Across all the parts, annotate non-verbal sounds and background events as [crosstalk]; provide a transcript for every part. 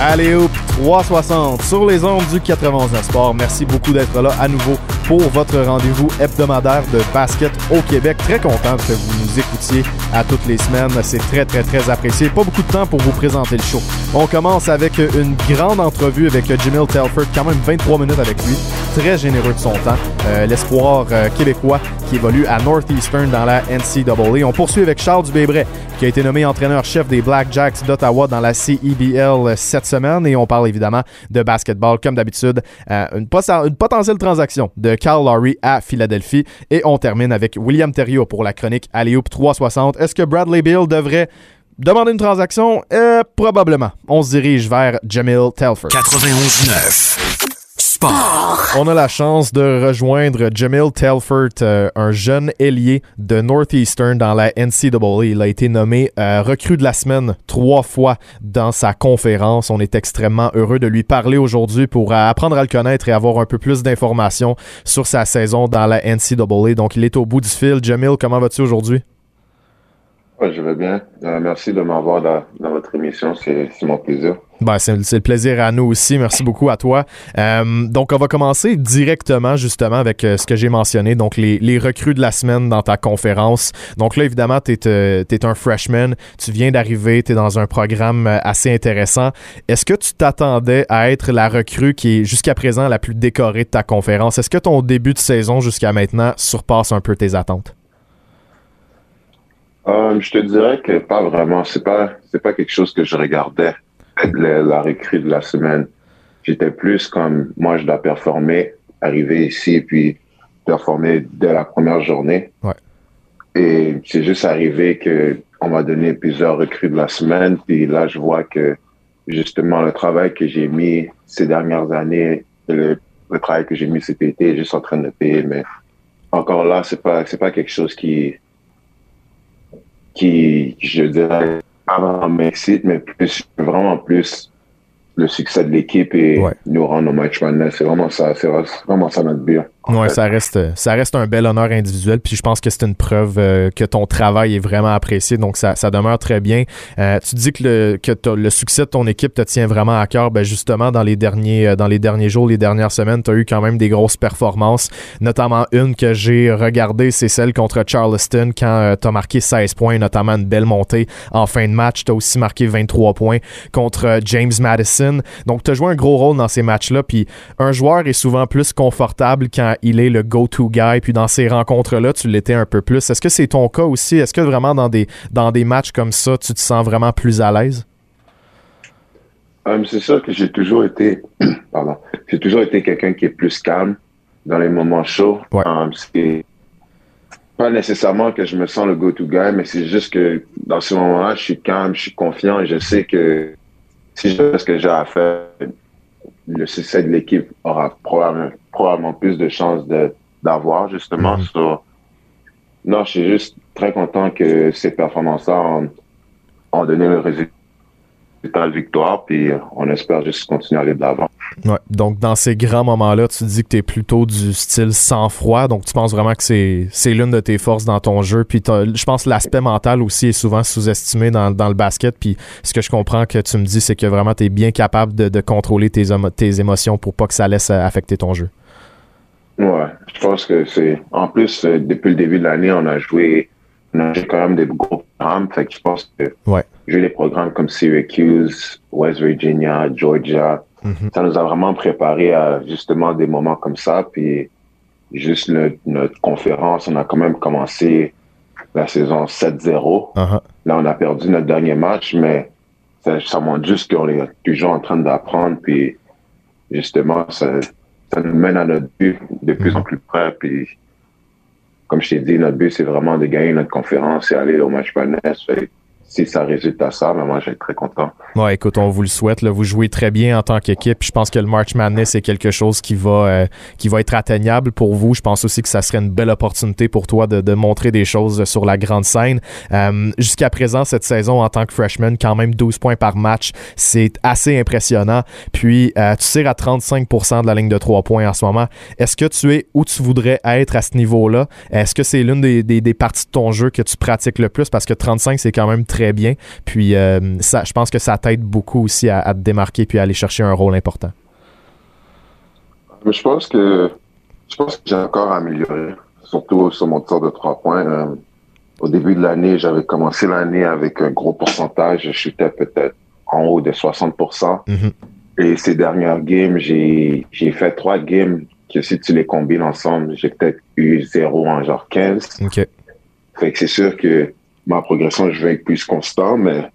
Allez hop 360 sur les ondes du 91 Sport. Merci beaucoup d'être là à nouveau pour votre rendez-vous hebdomadaire de basket au Québec. Très content que vous nous écoutiez à toutes les semaines. C'est très, très, très apprécié. Pas beaucoup de temps pour vous présenter le show. On commence avec une grande entrevue avec Jamil Telford, quand même 23 minutes avec lui. Très généreux de son temps. Euh, L'espoir euh, québécois qui évolue à Northeastern dans la NCAA. On poursuit avec Charles Dubébret, qui a été nommé entraîneur-chef des Black Jacks d'Ottawa dans la CEBL cette semaine. Et on parle évidemment de basketball, comme d'habitude. Euh, une, potentielle transaction de Carl Lowry à Philadelphie. Et on termine avec William Theriot pour la chronique Alley-Oop 360. Est-ce que Bradley Bill devrait demander une transaction? Euh, probablement. On se dirige vers Jamil Telford. 91.9 on a la chance de rejoindre Jamil Telford, euh, un jeune ailier de Northeastern dans la NCAA. Il a été nommé euh, recrue de la semaine trois fois dans sa conférence. On est extrêmement heureux de lui parler aujourd'hui pour euh, apprendre à le connaître et avoir un peu plus d'informations sur sa saison dans la NCAA. Donc, il est au bout du fil. Jamil, comment vas-tu aujourd'hui? je vais bien. merci de m'avoir dans, dans votre émission. C'est mon plaisir. Ben, c'est le plaisir à nous aussi. Merci beaucoup à toi. Euh, donc, on va commencer directement justement avec euh, ce que j'ai mentionné, donc les, recrues de la semaine dans ta conférence. Donc là, évidemment, tu es, euh, un freshman, tu viens d'arriver, tu es dans un programme assez intéressant. Est-ce que tu t'attendais à être la recrue qui est jusqu'à présent la plus décorée de ta conférence? Est-ce que ton début de saison jusqu'à maintenant surpasse un peu tes attentes? je te dirais que pas vraiment. C'est pas, pas quelque chose que je regardais la, la recrue de la semaine. J'étais plus comme, moi, je dois performer, arriver ici et puis performer dès la première journée. Ouais. Et c'est juste arrivé que on m'a donné plusieurs recrues de la semaine. Puis là, je vois que justement le travail que j'ai mis ces dernières années, le, le travail que j'ai mis cet été est juste en train de payer. Mais encore là, c'est pas c'est pas quelque chose qui qui je dirais pas vraiment m'excite, mais plus, vraiment plus le succès de l'équipe et nous rendre au match maintenant. C'est vraiment ça, c'est vraiment ça notre but. Ouais, ça reste, ça reste un bel honneur individuel, puis je pense que c'est une preuve euh, que ton travail est vraiment apprécié, donc ça, ça demeure très bien. Euh, tu dis que le, que le succès de ton équipe te tient vraiment à cœur, ben justement dans les derniers, euh, dans les derniers jours, les dernières semaines, tu as eu quand même des grosses performances, notamment une que j'ai regardée, c'est celle contre Charleston quand tu as marqué 16 points, notamment une belle montée en fin de match. Tu as aussi marqué 23 points contre James Madison. Donc tu as joué un gros rôle dans ces matchs-là, puis un joueur est souvent plus confortable quand il est le go-to guy. Puis dans ces rencontres-là, tu l'étais un peu plus. Est-ce que c'est ton cas aussi? Est-ce que vraiment dans des, dans des matchs comme ça, tu te sens vraiment plus à l'aise? Um, c'est sûr que j'ai toujours été, [clears throat] pardon, j'ai toujours été quelqu'un qui est plus calme dans les moments chauds. Ouais. Um, c'est pas nécessairement que je me sens le go-to guy, mais c'est juste que dans ce moment-là, je suis calme, je suis confiant et je sais que si je fais ce que j'ai à faire, le succès de l'équipe aura probablement, probablement plus de chances d'avoir, justement. Mm non, je suis juste très content que ces performances-là ont, donné le résultat de victoire, puis on espère juste continuer à aller de l'avant. Ouais, donc, dans ces grands moments-là, tu dis que tu es plutôt du style sans-froid. Donc, tu penses vraiment que c'est l'une de tes forces dans ton jeu. Puis, je pense que l'aspect mental aussi est souvent sous-estimé dans, dans, le basket. Puis, ce que je comprends que tu me dis, c'est que vraiment, tu es bien capable de, de contrôler tes, tes émotions pour pas que ça laisse affecter ton jeu. Ouais, je pense que c'est. En plus, euh, depuis le début de l'année, on a joué. Joué quand même des gros programmes. Fait que je pense que ouais. jouer des programmes comme Syracuse, West Virginia, Georgia, Mhm. Ça nous a vraiment préparé à justement des moments comme ça. Puis juste notre conférence, on a quand même commencé la saison 7-0. Uh-huh. Là, on a perdu notre dernier match, mais ça, ça montre juste qu'on est toujours en train d'apprendre. Puis justement, ça, ça nous mène à notre but de plus en mhm. plus près. Puis comme je t'ai dit, notre but, c'est vraiment de gagner notre conférence et aller au match Panès si ça résulte à ça, ben moi, je vais être très content. Ouais, écoute, on vous le souhaite. Vous jouez très bien en tant qu'équipe. Je pense que le March Madness est quelque chose qui va, euh, qui va être atteignable pour vous. Je pense aussi que ça serait une belle opportunité pour toi de, de montrer des choses sur la grande scène. Euh, Jusqu'à présent, cette saison, en tant que freshman, quand même 12 points par match, c'est assez impressionnant. Puis, euh, tu tires à 35% de la ligne de 3 points en ce moment. Est-ce que tu es où tu voudrais être à ce niveau-là? Est-ce que c'est l'une des, des, des, parties de ton jeu que tu pratiques le plus? Parce que 35, c'est quand même très bien. Puis, euh, ça, je pense que ça t'aide beaucoup aussi à, à, te démarquer puis à aller chercher un rôle important. Je pense que je pense que j'ai encore amélioré, surtout sur mon tir de trois points. Euh, au début de l'année, j'avais commencé l'année avec un gros pourcentage. Je chutais peut-être en haut de 60 mm-hmm. Et ces dernières games, j'ai fait trois games que si tu les combines ensemble, j'ai peut-être eu zéro en genre 15. Okay. Fait que c'est sûr que ma progression, je vais être plus constant, mais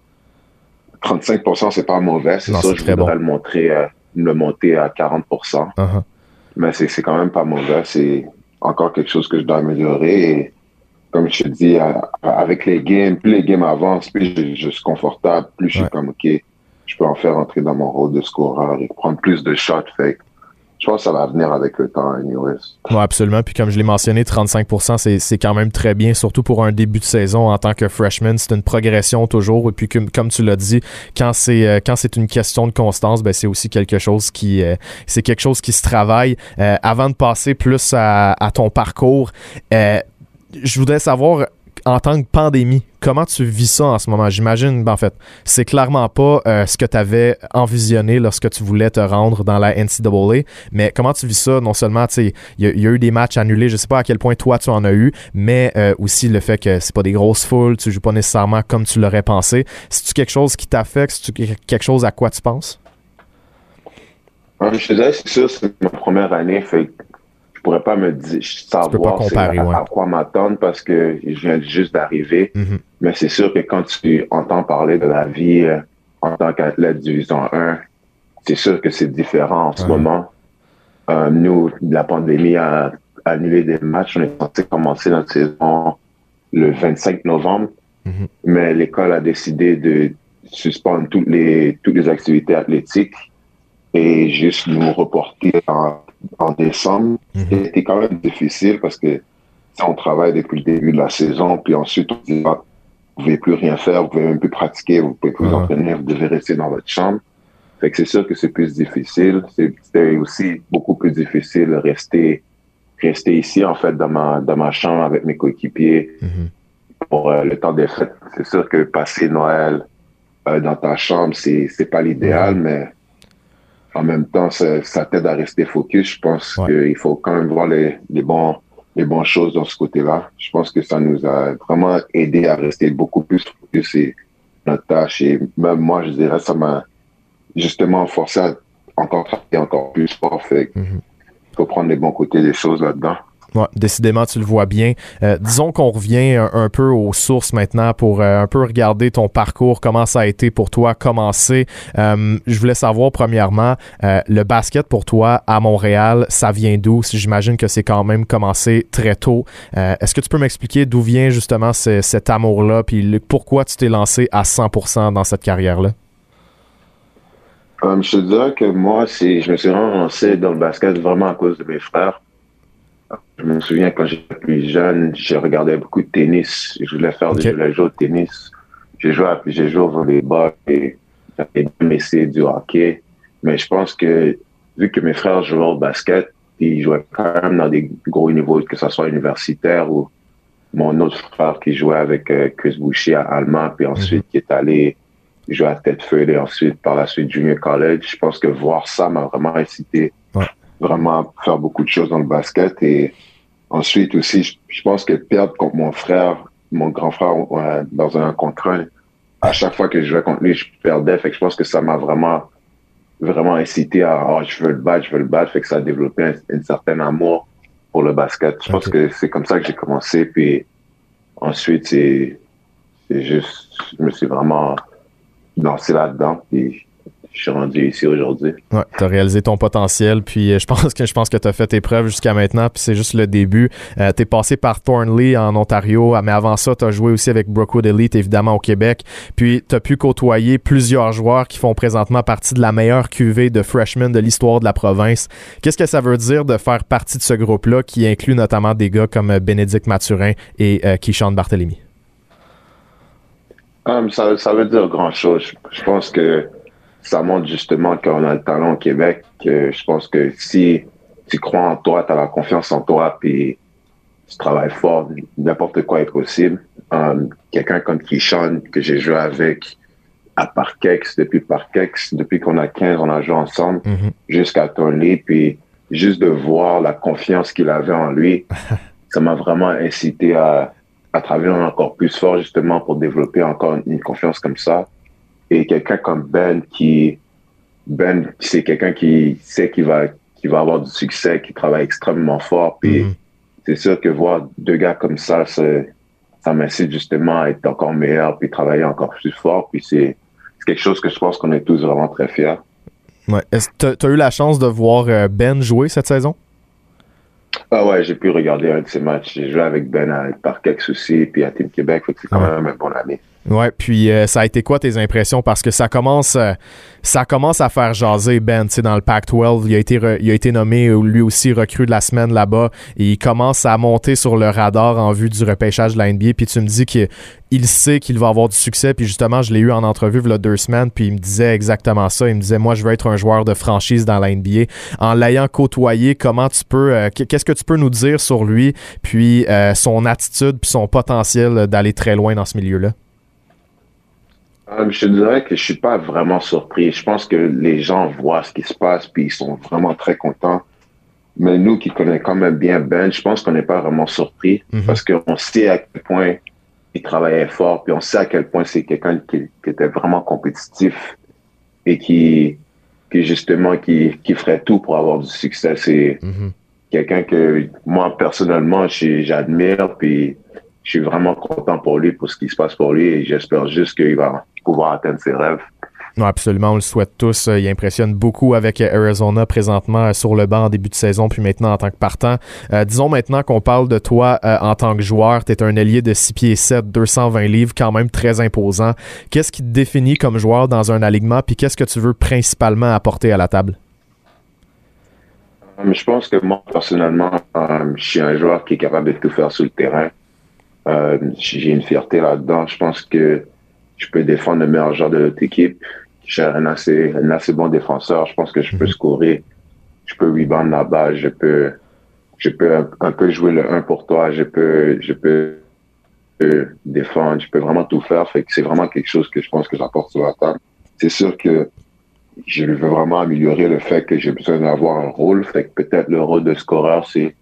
35% c'est pas mauvais. C'est ça, je voudrais bon. le montrer, euh, le monter à 40 uh -huh. Mais c'est quand même pas mauvais. C'est encore quelque chose que je dois améliorer. Et comme je te dis, avec les games, plus les games avancent, plus je, je suis confortable, plus je suis comme, OK, je peux en faire entrer dans mon rôle de scoreur et prendre plus de shots. Fait je pense que ça va venir avec le temps, anyways. Oui, absolument. Puis comme je l'ai mentionné, 35% c'est quand même très bien, surtout pour un début de saison en tant que freshman. C'est une progression toujours. Et puis comme, tu l'as dit, quand c'est euh, quand c'est une question de constance, ben c'est aussi quelque chose qui euh, c'est quelque chose qui se travaille. Euh, avant de passer plus à, ton parcours, je voudrais savoir en tant que pandémie, comment tu vis ça en ce moment? J'imagine, ben, en fait, c'est clairement pas euh, ce que tu avais envisionné lorsque tu voulais te rendre dans la NCAA, mais comment tu vis ça? Non seulement, il y, y, a eu des matchs annulés, je sais pas à quel point toi tu en as eu, mais euh, aussi le fait que c'est pas des grosses foules, tu joues pas nécessairement comme tu l'aurais pensé. C'est-tu quelque chose qui t'affecte? C'est-tu quelque chose à quoi tu penses? je te dirais, c'est ça, c'est ma première année, fait je pourrais pas me dire savoir comparer, à, ouais. à, quoi m'attendre parce que je viens juste d'arriver. Mm -hmm. Mais c'est sûr que quand tu entends parler de la vie euh, en tant qu'athlète division 1, c'est sûr que c'est différent en ce ouais. moment. Euh, nous, la pandémie a annulé des matchs. On est censé commencer notre saison le 25 novembre, mm -hmm. mais l'école a décidé de suspendre toutes les toutes les activités athlétiques et juste nous reporter en en décembre. Mhm. Mm -hmm. C'était quand même difficile parce que on travaille depuis le début de la saison, puis ensuite on dit ah, vous pouvez plus rien faire, vous pouvez même plus pratiquer, vous pouvez plus Mhm. vous entraîner, vous devez rester dans votre chambre. Fait que c'est sûr que c'est plus difficile. C'était aussi beaucoup plus difficile de rester rester ici en fait dans ma dans ma chambre avec mes coéquipiers mm -hmm. pour euh, le temps des fêtes. C'est sûr que passer Noël euh, dans ta chambre c'est pas l'idéal, Mhm. mais en même temps, ça, ça t'aide à rester focus. Je pense Ouais. qu'il faut quand même voir les, les, bons, les bonnes choses dans ce côté-là. Je pense que ça nous a vraiment aidé à rester beaucoup plus focus et notre tâche. Et même moi, je dirais, ça m'a justement forcé à encore travailler encore plus fort. Fait mm -hmm. faut prendre les bons côtés des choses là-dedans. Décidément, tu le vois bien. Euh, disons qu'on revient un, peu aux sources maintenant pour euh, un peu regarder ton parcours, comment ça a été pour toi, commencer. Euh, je voulais savoir premièrement, le basket pour toi à Montréal, ça vient d'où? J'imagine que c'est quand même commencé très tôt. Est-ce que tu peux m'expliquer d'où vient justement ce, cet amour-là, puis pourquoi tu t'es lancé à 100% dans cette carrière-là? Je te dirais que moi, je me suis lancé dans le basket vraiment à cause de mes frères. Je me souviens quand j'étais plus jeune, j'ai regardé beaucoup de tennis. Je voulais faire okay. des jeux de tennis. J'ai joué, j'ai joué au volleyball et j'avais même essayé du hockey. Mais je pense que vu que mes frères jouaient au basket, ils jouaient quand même dans des gros niveaux, que ce soit universitaire ou mon autre frère qui jouait avec euh, Chris Boucher à Allemand, puis ensuite mm -hmm. qui est allé jouer à Tedford et ensuite par la suite Junior College. Je pense que voir ça m'a vraiment incité. Vraiment faire beaucoup de choses dans le basket et ensuite aussi, je, je pense que perdre contre mon frère, mon grand frère euh, dans un contrat, à chaque fois que je jouais contre lui, je perdais. Fait que je pense que ça m'a vraiment, vraiment incité à, oh, je veux le battre, je veux le battre. Fait que ça a développé un, un certain amour pour le basket. Je okay. pense que c'est comme ça que j'ai commencé. Puis ensuite, c'est, c'est juste, je me suis vraiment lancé là-dedans. Puis je suis rendu ici aujourd'hui. Ouais, tu as réalisé ton potentiel, puis euh, je pense que je pense que tu as fait tes preuves jusqu'à maintenant, puis c'est juste le début. Euh, tu es passé par Thornley en Ontario, mais avant ça, tu as joué aussi avec Brookwood Elite, évidemment, au Québec. Puis tu as pu côtoyer plusieurs joueurs qui font présentement partie de la meilleure cuvée de freshmen de l'histoire de la province. Qu'est-ce que ça veut dire de faire partie de ce groupe-là qui inclut notamment des gars comme Bénédicte Mathurin et euh, Keyshawn Barthélemy? Um, ça, ça veut dire grand-chose. Je pense que ça montre justement qu'on a le talent au Québec. Que je pense que si tu crois en toi, tu as la confiance en toi, puis tu travailles fort, n'importe quoi est possible. Um, Quelqu'un comme Kishan, que j'ai joué avec à Parkex, depuis Parkex, depuis qu'on a 15, on a joué ensemble Mhm. jusqu'à Tony, puis juste de voir la confiance qu'il avait en lui, [laughs] ça m'a vraiment incité à, à travailler encore plus fort justement pour développer encore une confiance comme ça. Et quelqu'un comme Ben qui, Ben, c'est quelqu'un qui sait qu'il va, qui va avoir du succès, qui travaille extrêmement fort. Puis Mhm. c'est sûr que voir deux gars comme ça, ça m'incite justement à être encore meilleur, puis travailler encore plus fort. Puis c'est c'est quelque chose que je pense qu'on est tous vraiment très fiers. Ouais. Est-ce que tu as eu la chance de voir euh, Ben jouer cette saison? Ah ouais, j'ai pu regarder un de ces matchs. J'ai joué avec Ben à Parkex aussi, puis à Team Québec. Fait que c'est quand Ouais. même un bon ami. Ouais, puis euh, ça a été quoi tes impressions? Parce que ça commence euh, ça commence à faire jaser Ben, tu sais dans le Pac-12, il a été il a été nommé euh, lui aussi recrue de la semaine là-bas. Et il commence à monter sur le radar en vue du repêchage de la NBA puis tu me dis que il sait qu'il va avoir du succès. Puis justement je l'ai eu en entrevue il y a deux semaines. Puis il me disait exactement ça, il me disait moi je veux être un joueur de franchise dans la NBA. En l'ayant côtoyé, comment tu peux qu'est-ce que tu peux nous dire sur lui? Puis son attitude puis son potentiel d'aller très loin dans ce milieu-là? Je te dirais que je suis pas vraiment surpris. Je pense que les gens voient ce qui se passe, puis ils sont vraiment très contents. Mais nous qui connaissons quand même bien Ben, je pense qu'on n'est pas vraiment surpris Mhm. parce qu'on sait à quel point il travaillait fort, puis on sait à quel point c'est quelqu'un qui, qui était vraiment compétitif et qui, qui justement, qui, qui ferait tout pour avoir du succès. C'est Mhm. quelqu'un que moi, personnellement, j'admire, puis je suis vraiment content pour lui, pour ce qui se passe pour lui, et j'espère juste qu'il va pouvoir atteindre ses rêves. Non, absolument, on le souhaite tous. Euh, Il impressionne beaucoup avec euh, Arizona présentement euh, sur le banc en début de saison, puis maintenant en tant que partant. Euh, disons maintenant qu'on parle de toi euh, en tant que joueur. Tu es un ailier de 6 pieds 7, 220 livres, quand même très imposant. Qu'est-ce qui te définit comme joueur dans un alignement, puis qu'est-ce que tu veux principalement apporter à la table? Je pense que moi, personnellement, euh, je suis un joueur qui est capable de tout faire sur le terrain. Euh, j'ai une fierté là-dedans. Je pense que je peux défendre le meilleur joueur de notre équipe. Suis un assez, un assez bon défenseur. Je pense que je peux Mhm. scorer. Je peux rebound balle. Je peux, je peux un, un peu jouer le 1 pour toi. Je peux, je peux euh, défendre. Je peux vraiment tout faire. Fait que c'est vraiment quelque chose que je pense que j'apporte sur la table. C'est sûr que je veux vraiment améliorer le fait que j'ai besoin d'avoir un rôle. Fait que peut-être le rôle de scoreur, c'est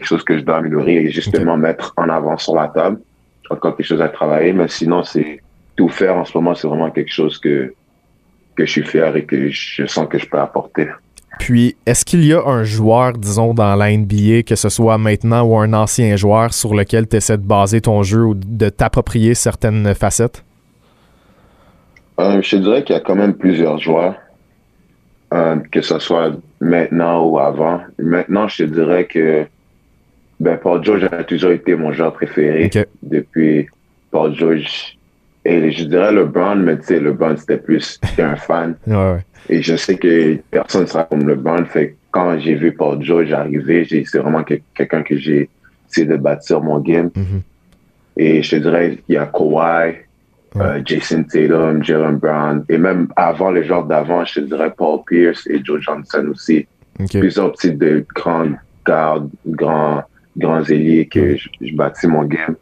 quelque chose que je dois améliorer et justement mettre en avant sur la table. Encore quelque chose à travailler, mais sinon, c'est tout faire en ce moment, c'est vraiment quelque chose que, que je suis fier et que je sens que je peux apporter. Puis, est-ce qu'il y a un joueur, disons, dans la NBA, que ce soit maintenant ou un ancien joueur, sur lequel tu essaies de baser ton jeu ou de t'approprier certaines facettes? Euh, je te dirais qu'il y a quand même plusieurs joueurs, euh, que ce soit maintenant ou avant. Maintenant, je te dirais que ben, Paul George a toujours été mon joueur préféré Ok. depuis Paul George. Et je dirais LeBron, mais tu sais, LeBron, c'était plus un fan. Ouais, ouais. Et je sais que personne ne sera comme LeBron. Fait quand j'ai vu Paul George arriver, c'est vraiment que- quelqu'un que j'ai essayé de bâtir mon game. Mhm. Et je te dirais qu'il y a Kawhi, euh, Jason Tatum, Jalen Brown, et même avant les joueurs d'avant, je te dirais Paul Pierce et Joe Johnson aussi. Ok. Plusieurs petits de grands gardes, grands, grands ailiers que je, je bâtis mon game.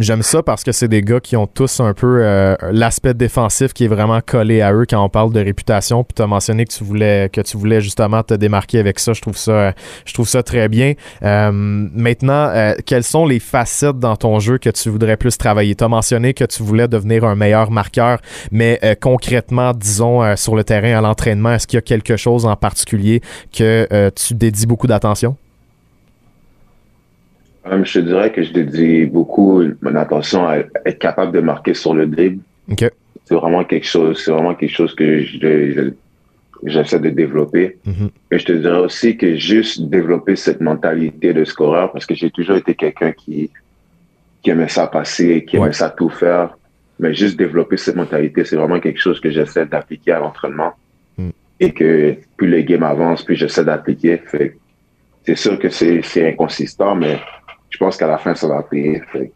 J'aime ça parce que c'est des gars qui ont tous un peu euh, l'aspect défensif qui est vraiment collé à eux quand on parle de réputation. Puis tu as mentionné que tu voulais que tu voulais justement te démarquer avec ça. Je trouve ça je trouve ça très bien. Euh, maintenant, euh, quelles sont les facettes dans ton jeu que tu voudrais plus travailler? Tu as mentionné que tu voulais devenir un meilleur marqueur, mais concrètement, disons sur le terrain à l'entraînement, est-ce qu'il y a quelque chose en particulier que tu dédies beaucoup d'attention? Je te dirais que je dédie beaucoup mon attention à être capable de marquer sur le dribble. Ok. c'est vraiment quelque chose, c'est vraiment quelque chose que je, j'essaie de développer. Mhm. Et je te dirais aussi que juste développer cette mentalité de scoreur, parce que j'ai toujours été quelqu'un qui, qui aimait ça passer, qui aimait Ouais. ça tout faire. Mais juste développer cette mentalité, c'est vraiment quelque chose que j'essaie d'appliquer à l'entraînement. Mm. Et que plus les games avancent, plus j'essaie d'appliquer. C'est sûr que c'est inconsistant, mais je pense qu'à la fin, ça va payer. Fait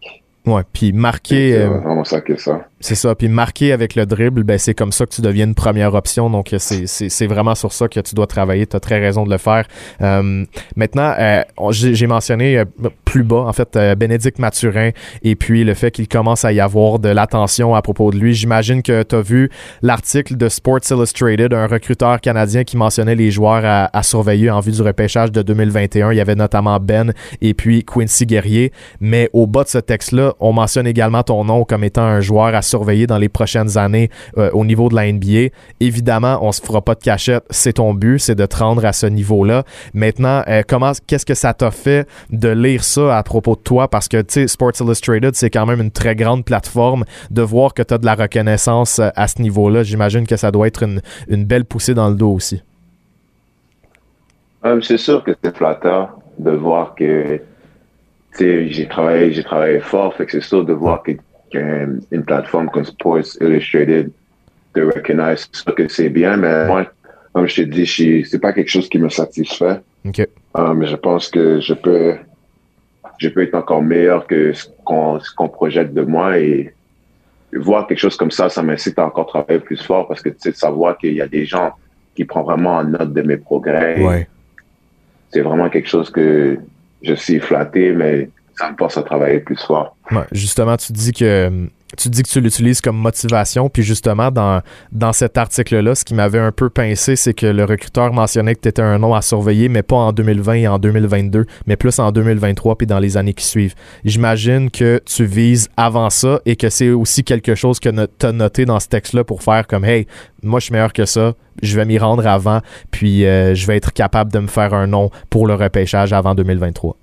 Ouais, puis marquer, c'est euh, vraiment ça que ça. C'est ça, puis marquer avec le dribble, ben c'est comme ça que tu deviens une première option. Donc euh, c'est vraiment sur ça que tu dois travailler. Tu as très raison de le faire. Euh, maintenant, euh, j'ai mentionné euh, plus bas en fait Bénédicte Mathurin et puis le fait qu'il commence à y avoir de l'attention à propos de lui. J'imagine que tu as vu l'article de Sports Illustrated, un recruteur canadien qui mentionnait les joueurs à, à surveiller en vue du repêchage de 2021. Il y avait notamment Ben et puis Quincy Guerrier. Mais au bas de ce texte-là, on mentionne également ton nom comme étant un joueur à surveiller dans les prochaines années euh, au niveau de la NBA. Évidemment, on se fera pas de cachette. C'est ton but, c'est de te rendre à ce niveau-là. Maintenant, euh, comment, qu'est-ce que ça t'a fait de lire ça à propos de toi? Parce que, tu sais, Sports Illustrated, c'est quand même une très grande plateforme. De voir que tu as de la reconnaissance euh, à ce niveau-là, j'imagine que ça doit être une, belle poussée dans le dos aussi. C'est sûr que c'est flatteur de voir que j'ai travaillé, j'ai travaillé fort, fait que c'est sûr de voir que qu'une une plateforme comme Sports Illustrated te sûr que c'est bien, mais moi, comme je te dis, je suis- c'est pas quelque chose qui me satisfait. OK. Euh, mais je pense que je peux, je peux être encore meilleur que ce qu'on, projette de moi et voir quelque chose comme ça, ça m'incite à encore travailler plus fort parce que tu sais, de savoir qu'il y a des gens qui prennent vraiment en note de mes progrès. Ouais. C'est vraiment quelque chose que je suis flatté, mais ça me force à travailler plus fort. Justement, tu dis que tu dis que tu l'utilises comme motivation, puis justement dans dans cet article-là, ce qui m'avait un peu pincé, c'est que le recruteur mentionnait que tu étais un nom à surveiller, mais pas en 2020 et en 2022, mais plus en 2023 puis dans les années qui suivent. J'imagine que tu vises avant ça et que c'est aussi quelque chose que tu as noté dans ce texte-là pour faire comme hey, moi je suis meilleur que ça, je vais m'y rendre avant, puis euh, je vais être capable de me faire un nom pour le repêchage avant 2023.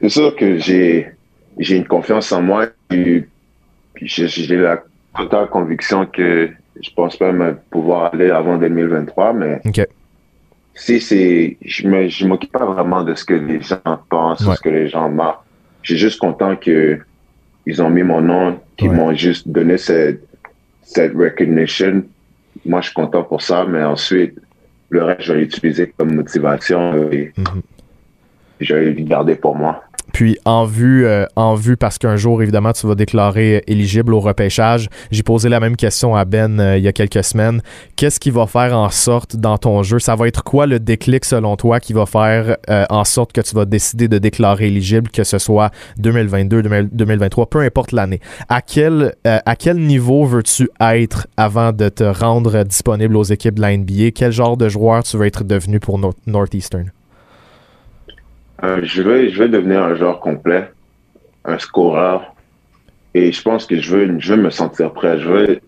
C'est sûr que j'ai, j'ai une confiance en moi et j'ai, j'ai la totale conviction que je pense pas me pouvoir aller avant 2023, mais si c'est, je me, je m'occupe pas vraiment de ce que les gens pensent Ouais. ce que les gens marquent. Je suis juste content que ils ont mis mon nom, qu'ils Ouais. m'ont juste donné cette, cette recognition. Moi, je suis content pour ça, mais ensuite, le reste, je vais l'utiliser comme motivation et Mhm. je vais le garder pour moi. Puis en vue, euh, en vue parce qu'un jour, évidemment, tu vas déclarer éligible au repêchage. J'ai posé la même question à Ben euh, il y a quelques semaines. Qu'est-ce qui va faire en sorte dans ton jeu? Ça va être quoi le déclic selon toi qui va faire euh, en sorte que tu vas décider de déclarer éligible, que ce soit 2022, 2000 2023, peu importe l'année? À quel, euh, à quel niveau veux-tu être avant de te rendre disponible aux équipes de la NBA? Quel genre de joueur tu veux être devenu pour Nor- Northeastern? Euh, je vais, je vais devenir un joueur complet, un scoreur. Et je pense que je veux, je veux me sentir prêt. Je veux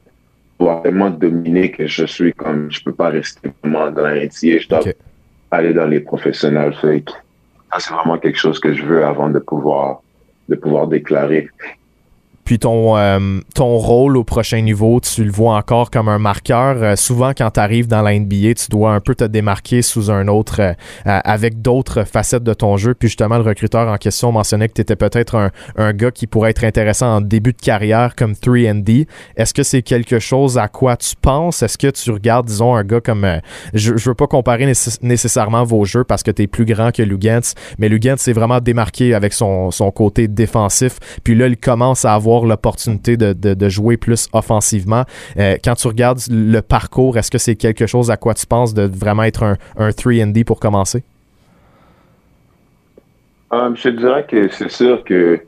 pouvoir vraiment dominer que je suis comme, je peux pas rester vraiment dans la NCAA. Je dois aller dans les professionnels. Fait ça, c'est vraiment quelque chose que je veux avant de pouvoir, de pouvoir déclarer. Puis ton, euh, ton rôle au prochain niveau, tu le vois encore comme un marqueur. Euh, souvent, quand tu arrives dans la NBA, tu dois un peu te démarquer sous un autre, euh, avec d'autres facettes de ton jeu. Puis justement, le recruteur en question mentionnait que tu étais peut-être un, un gars qui pourrait être intéressant en début de carrière comme 3D. Est-ce que c'est quelque chose à quoi tu penses? Est-ce que tu regardes, disons, un gars comme... je, je veux pas comparer nécess- nécessairement vos jeux parce que tu es plus grand que Lugans, mais Lugans s'est vraiment démarqué avec son, son côté défensif. Puis là, il commence à avoir l'opportunité de, de, de jouer plus offensivement. Euh, quand tu regardes le parcours, est-ce que c'est quelque chose à quoi tu penses de vraiment être un, un 3D pour commencer? Euh, je te dirais que c'est sûr que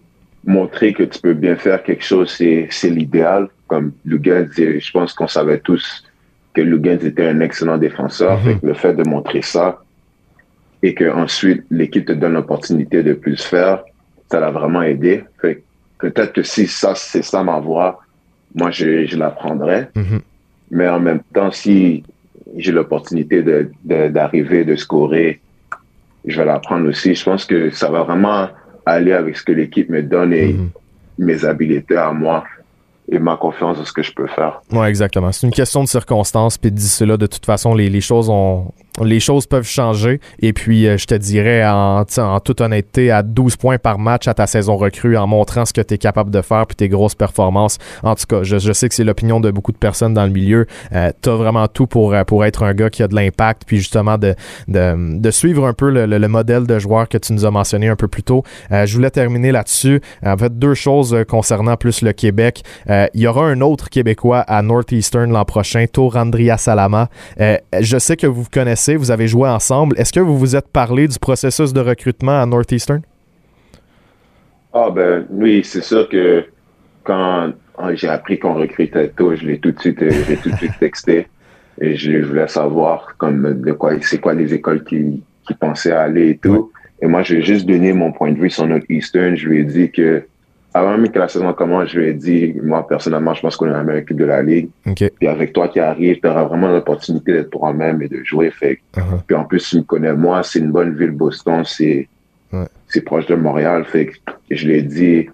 montrer que tu peux bien faire quelque chose, c'est, c'est l'idéal. Comme Lugans, je pense qu'on savait tous que Lugans était un excellent défenseur. Mhm. Fait que le fait de montrer ça et que ensuite l'équipe te donne l'opportunité de plus faire, ça l'a vraiment aidé. Fait que peut-être que si ça, c'est ça ma voie, moi, je, je la prendrais. Mhm. Mais en même temps, si j'ai l'opportunité de, de- d'arriver, de scorer, je vais la prendre aussi. Je pense que ça va vraiment aller avec ce que l'équipe me donne et Mhm. mes habiletés à moi. et ma confiance dans ce que je peux faire. Oui, exactement. C'est une question de circonstance. Puis d'ici là, de toute façon, les, les choses ont, les choses peuvent changer. Et puis, euh, je te dirais, en, en, toute honnêteté, à 12 points par match à ta saison recrue, en montrant ce que tu es capable de faire, puis tes grosses performances. En tout cas, je, je sais que c'est l'opinion de beaucoup de personnes dans le milieu. Euh, tu as vraiment tout pour, euh, pour être un gars qui a de l'impact, puis justement de, de, de, suivre un peu le, le, modèle de joueur que tu nous as mentionné un peu plus tôt. Je voulais terminer là-dessus. En fait, deux choses concernant plus le Québec. Il y aura un autre Québécois à Northeastern l'an prochain, Tour Andrea Salama. je sais que vous connaissez vous avez joué ensemble. Est-ce que vous vous êtes parlé du processus de recrutement à Northeastern? Ah ben oui, c'est sûr que quand j'ai appris qu'on recrutait tôt, je l'ai tout de suite, j'ai tout de suite texté et je voulais savoir comme de quoi, c'est quoi les écoles qui, qui pensaient aller et tout. Et moi, je vais juste donner mon point de vue sur Northeastern. Je lui ai dit que avant même que la saison commence, je lui ai dit, moi, personnellement, je pense qu'on est la meilleure équipe de la ligue. Puis avec toi qui arrive, tu auras vraiment l'opportunité d'être toi-même et de jouer. Fait. Uh-huh. Puis en plus, tu me connais, moi, c'est une bonne ville, Boston, c'est c'est proche de Montréal. Fait je lui ai dit,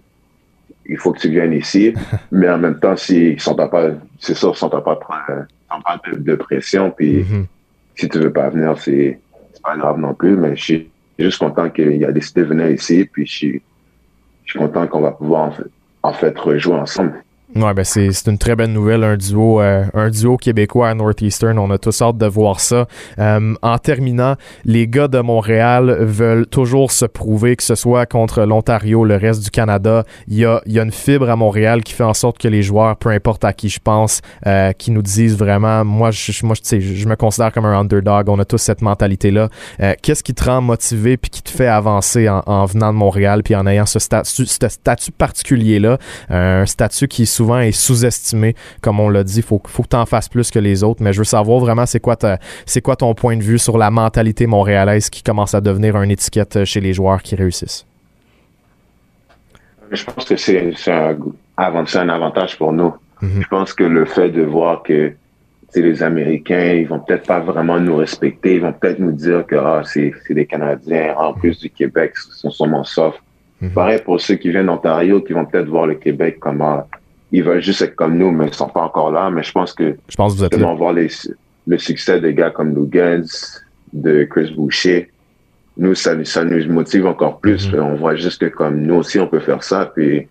il faut que tu viennes ici. [laughs] mais en même temps, si, pas, c'est ça, si on t'a pas, pas de, de, pression, puis mm-hmm. si tu veux pas venir, c'est pas grave non plus. Mais je suis juste content qu'il a décidé de venir ici, puis je suis je suis content qu'on va pouvoir en fait, rejouer ensemble. Ouais, ben c'est, une très belle nouvelle, un duo, euh, un duo québécois à Northeastern. On a tous hâte de voir ça. Euh, en terminant, les gars de Montréal veulent toujours se prouver, que ce soit contre l'Ontario, le reste du Canada. Il y a, y a une fibre à Montréal qui fait en sorte que les joueurs, peu importe à qui je pense, euh, qui nous disent vraiment, moi, je, moi, je, je me considère comme un underdog. On a tous cette mentalité-là. qu'est-ce qui te rend motivé puis qui te fait avancer en, en venant de Montréal puis en ayant ce statut, ce statut particulier-là, un statut qui souvent est sous-estimé. Comme on l'a dit, il faut, faut que tu en fasses plus que les autres. Mais je veux savoir vraiment c'est quoi, c'est quoi ton point de vue sur la mentalité montréalaise qui commence à devenir une étiquette chez les joueurs qui réussissent? Je pense que c'est un, un, avantage pour nous. Mm-hmm. Je pense que le fait de voir que les Américains, ils vont peut-être pas vraiment nous respecter, ils vont peut-être nous dire que ah, c'est des Canadiens, en plus du Québec, ils sont sûrement soft. Mm-hmm. Pareil pour ceux qui viennent d'Ontario, qui vont peut-être voir le Québec comme ah, ils veulent juste être comme nous, mais ils sont pas encore là. Mais je pense que je pense que vous êtes voir les, le succès des gars comme Lugans, de Chris Boucher, nous, ça, ça nous motive encore plus. Mm-hmm. On voit juste que comme nous aussi, on peut faire ça, puis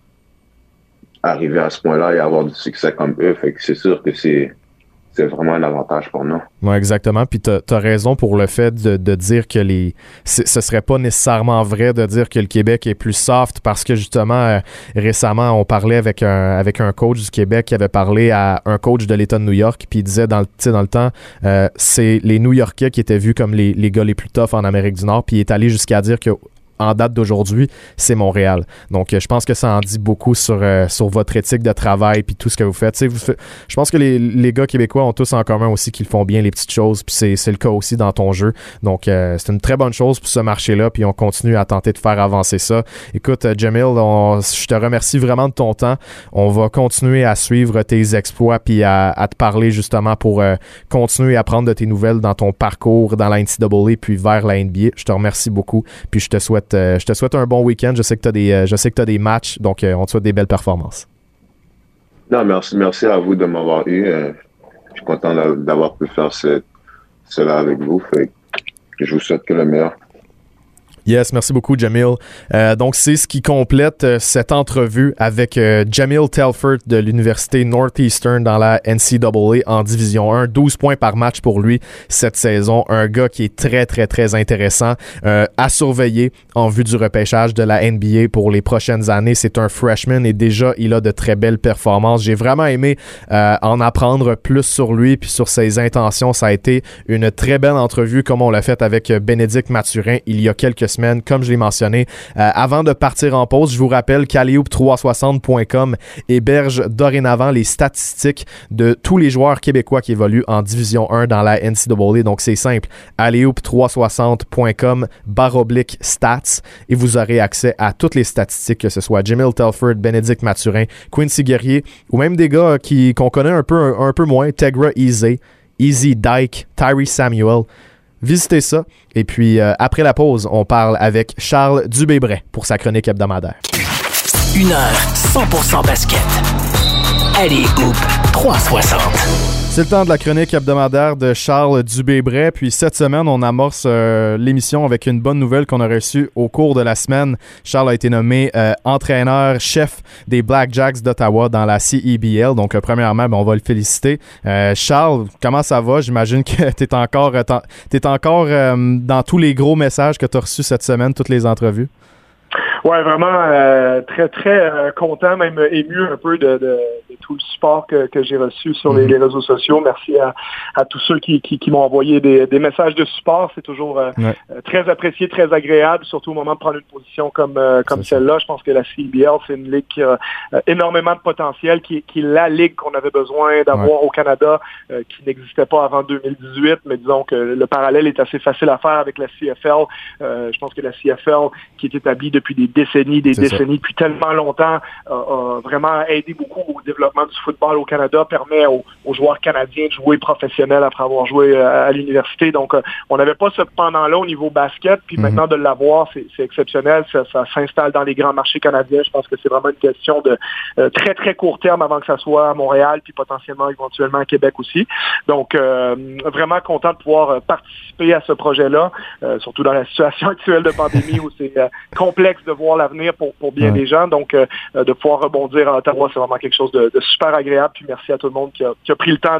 arriver à ce point-là et avoir du succès comme eux. Fait que c'est sûr que c'est c'est vraiment un avantage pour nous. Oui, exactement. Puis tu as, raison pour le fait de, de dire que les ce serait pas nécessairement vrai de dire que le Québec est plus soft parce que justement euh, récemment on parlait avec un avec un coach du Québec qui avait parlé à un coach de l'État de New York puis il disait dans le dans le temps euh, c'est les New Yorkais qui étaient vus comme les, les gars les plus toughs en Amérique du Nord puis il est allé jusqu'à dire que en date d'aujourd'hui, c'est Montréal. Donc, euh, je pense que ça en dit beaucoup sur, euh, sur votre éthique de travail puis tout ce que vous faites. Je pense que les, les, gars québécois ont tous en commun aussi qu'ils font bien les petites choses, puis c'est le cas aussi dans ton jeu. Donc, euh, c'est une très bonne chose pour ce marché-là, puis on continue à tenter de faire avancer ça. Écoute, Jamil, je te remercie vraiment de ton temps. On va continuer à suivre tes exploits puis à, à te parler justement pour continuer à prendre de tes nouvelles dans ton parcours dans la NCAA puis vers la NBA. Je te remercie beaucoup, puis je te souhaite euh, je te souhaite un bon week-end. Je sais que tu as des, euh, des matchs, donc euh, on te souhaite des belles performances. Non, merci, merci à vous de m'avoir eu. je suis content d'avoir pu faire cela avec vous. je vous souhaite que le meilleur. Yes, merci beaucoup, Jamil. Euh, donc, c'est ce qui complète euh, cette entrevue avec euh, Jamil Telford de l'Université Northeastern dans la NCAA en Division 1. 12 points par match pour lui cette saison. Un gars qui est très, très, très intéressant à surveiller en vue du repêchage de la NBA pour les prochaines années. C'est un freshman et déjà, il a de très belles performances. J'ai vraiment aimé en apprendre plus sur lui puis sur ses intentions. Ça a été une très belle entrevue comme on l'a fait avec Bénédicte Mathurin il y a quelques comme je l'ai mentionné. Euh, avant de partir en pause, je vous rappelle qu'Aleoup360.com héberge dorénavant les statistiques de tous les joueurs québécois qui évoluent en Division 1 dans la NCAA. Donc c'est simple, Alleoup360.com baroblique stats et vous aurez accès à toutes les statistiques, que ce soit Jamil Telford, Bénédicte Mathurin, Quincy Guerrier ou même des gars qui qu'on connaît un peu, un, peu moins, Tegra Easy, Easy Dyke, Tyree Samuel. Visitez ça. Et puis, euh, après la pause, on parle avec Charles Dubébret pour sa chronique hebdomadaire. Une heure 100% basket. Allez, Hoop 360. C'est le temps de la chronique hebdomadaire de Charles Dubébret. Puis cette semaine, on amorce euh, l'émission avec une bonne nouvelle qu'on a reçue au cours de la semaine. Charles a été nommé euh, entraîneur-chef des Black Jacks d'Ottawa dans la CEBL. Donc, euh, premièrement, ben, on va le féliciter. Charles, comment ça va? J'imagine que tu es encore, t'es encore dans tous les gros messages que tu as reçus cette semaine, toutes les entrevues. Ouais, vraiment euh, très, très euh, content, même ému un peu de, de, tout le support que, que j'ai reçu sur les, mhm. réseaux sociaux. Merci à, à tous ceux qui, qui, qui m'ont envoyé des, des, messages de support. C'est toujours euh, très apprécié, très agréable, surtout au moment de prendre une position comme, comme celle-là. Je pense que la CBL, c'est une ligue qui a énormément de potentiel, qui, qui est la ligue qu'on avait besoin d'avoir au Canada, qui n'existait pas avant 2018. Mais disons que le parallèle est assez facile à faire avec la CFL. je pense que la CFL, qui est établie depuis des décennies, des décennies, depuis tellement longtemps, a vraiment aidé beaucoup au développement du football au Canada, permet aux, joueurs canadiens de jouer professionnels après avoir joué euh, à, l'université. Donc, euh, on n'avait pas ce pendant-là au niveau basket, puis mhm. maintenant de l'avoir, c'est exceptionnel. Ça, s'installe dans les grands marchés canadiens. Je pense que c'est vraiment une question de euh, très, très court terme avant que ça soit à Montréal, puis potentiellement, éventuellement, à Québec aussi. Donc, vraiment content de pouvoir participer à ce projet-là, surtout dans la situation [laughs] actuelle de pandémie où c'est complexe de voir l'avenir pour, pour bien des gens. Donc, euh, de pouvoir rebondir à Ottawa, c'est vraiment quelque chose de, super agréable. Puis merci à tout le monde qui a, pris le temps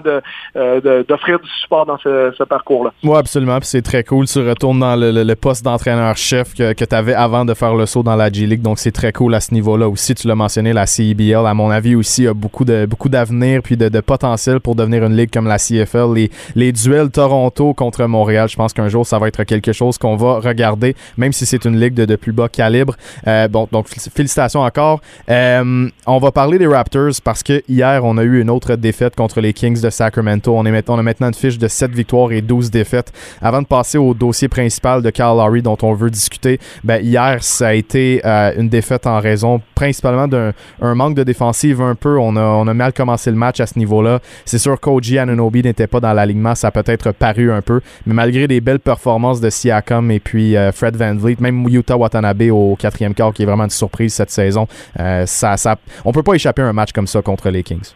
euh, d'offrir du support dans ce, parcours-là. Oui, absolument. Puis c'est très cool. Tu retournes dans le, poste d'entraîneur-chef que, que tu avais avant de faire le saut dans la G-League. Donc, c'est très cool à ce niveau-là aussi. Tu l'as mentionné, la CEBL, à mon avis, aussi a beaucoup de beaucoup d'avenir puis de, potentiel pour devenir une ligue comme la CFL. Les, les duels Toronto contre Montréal, je pense qu'un jour, ça va être quelque chose qu'on va regarder, même si c'est une ligue de, de plus bas calibre. Euh, bon, donc félicitations encore. Euh, on va parler des Raptors parce que hier, on a eu une autre défaite contre les Kings de Sacramento. On, est on a maintenant une fiche de 7 victoires et 12 défaites. Avant de passer au dossier principal de Kyle Lowry dont on veut discuter, ben, hier, ça a été euh, une défaite en raison principalement d'un manque de défensive un peu. On a, on a mal commencé le match à ce niveau-là. C'est sûr qu'OG Anunobi n'était pas dans l'alignement, ça a peut-être paru un peu, mais malgré des belles performances de Siakam et puis Fred Van Vliet, même Utah Watanabe au quatrième quart qui est vraiment une surprise cette saison. Euh, ça, ça, on peut pas échapper à un match comme ça contre les Kings.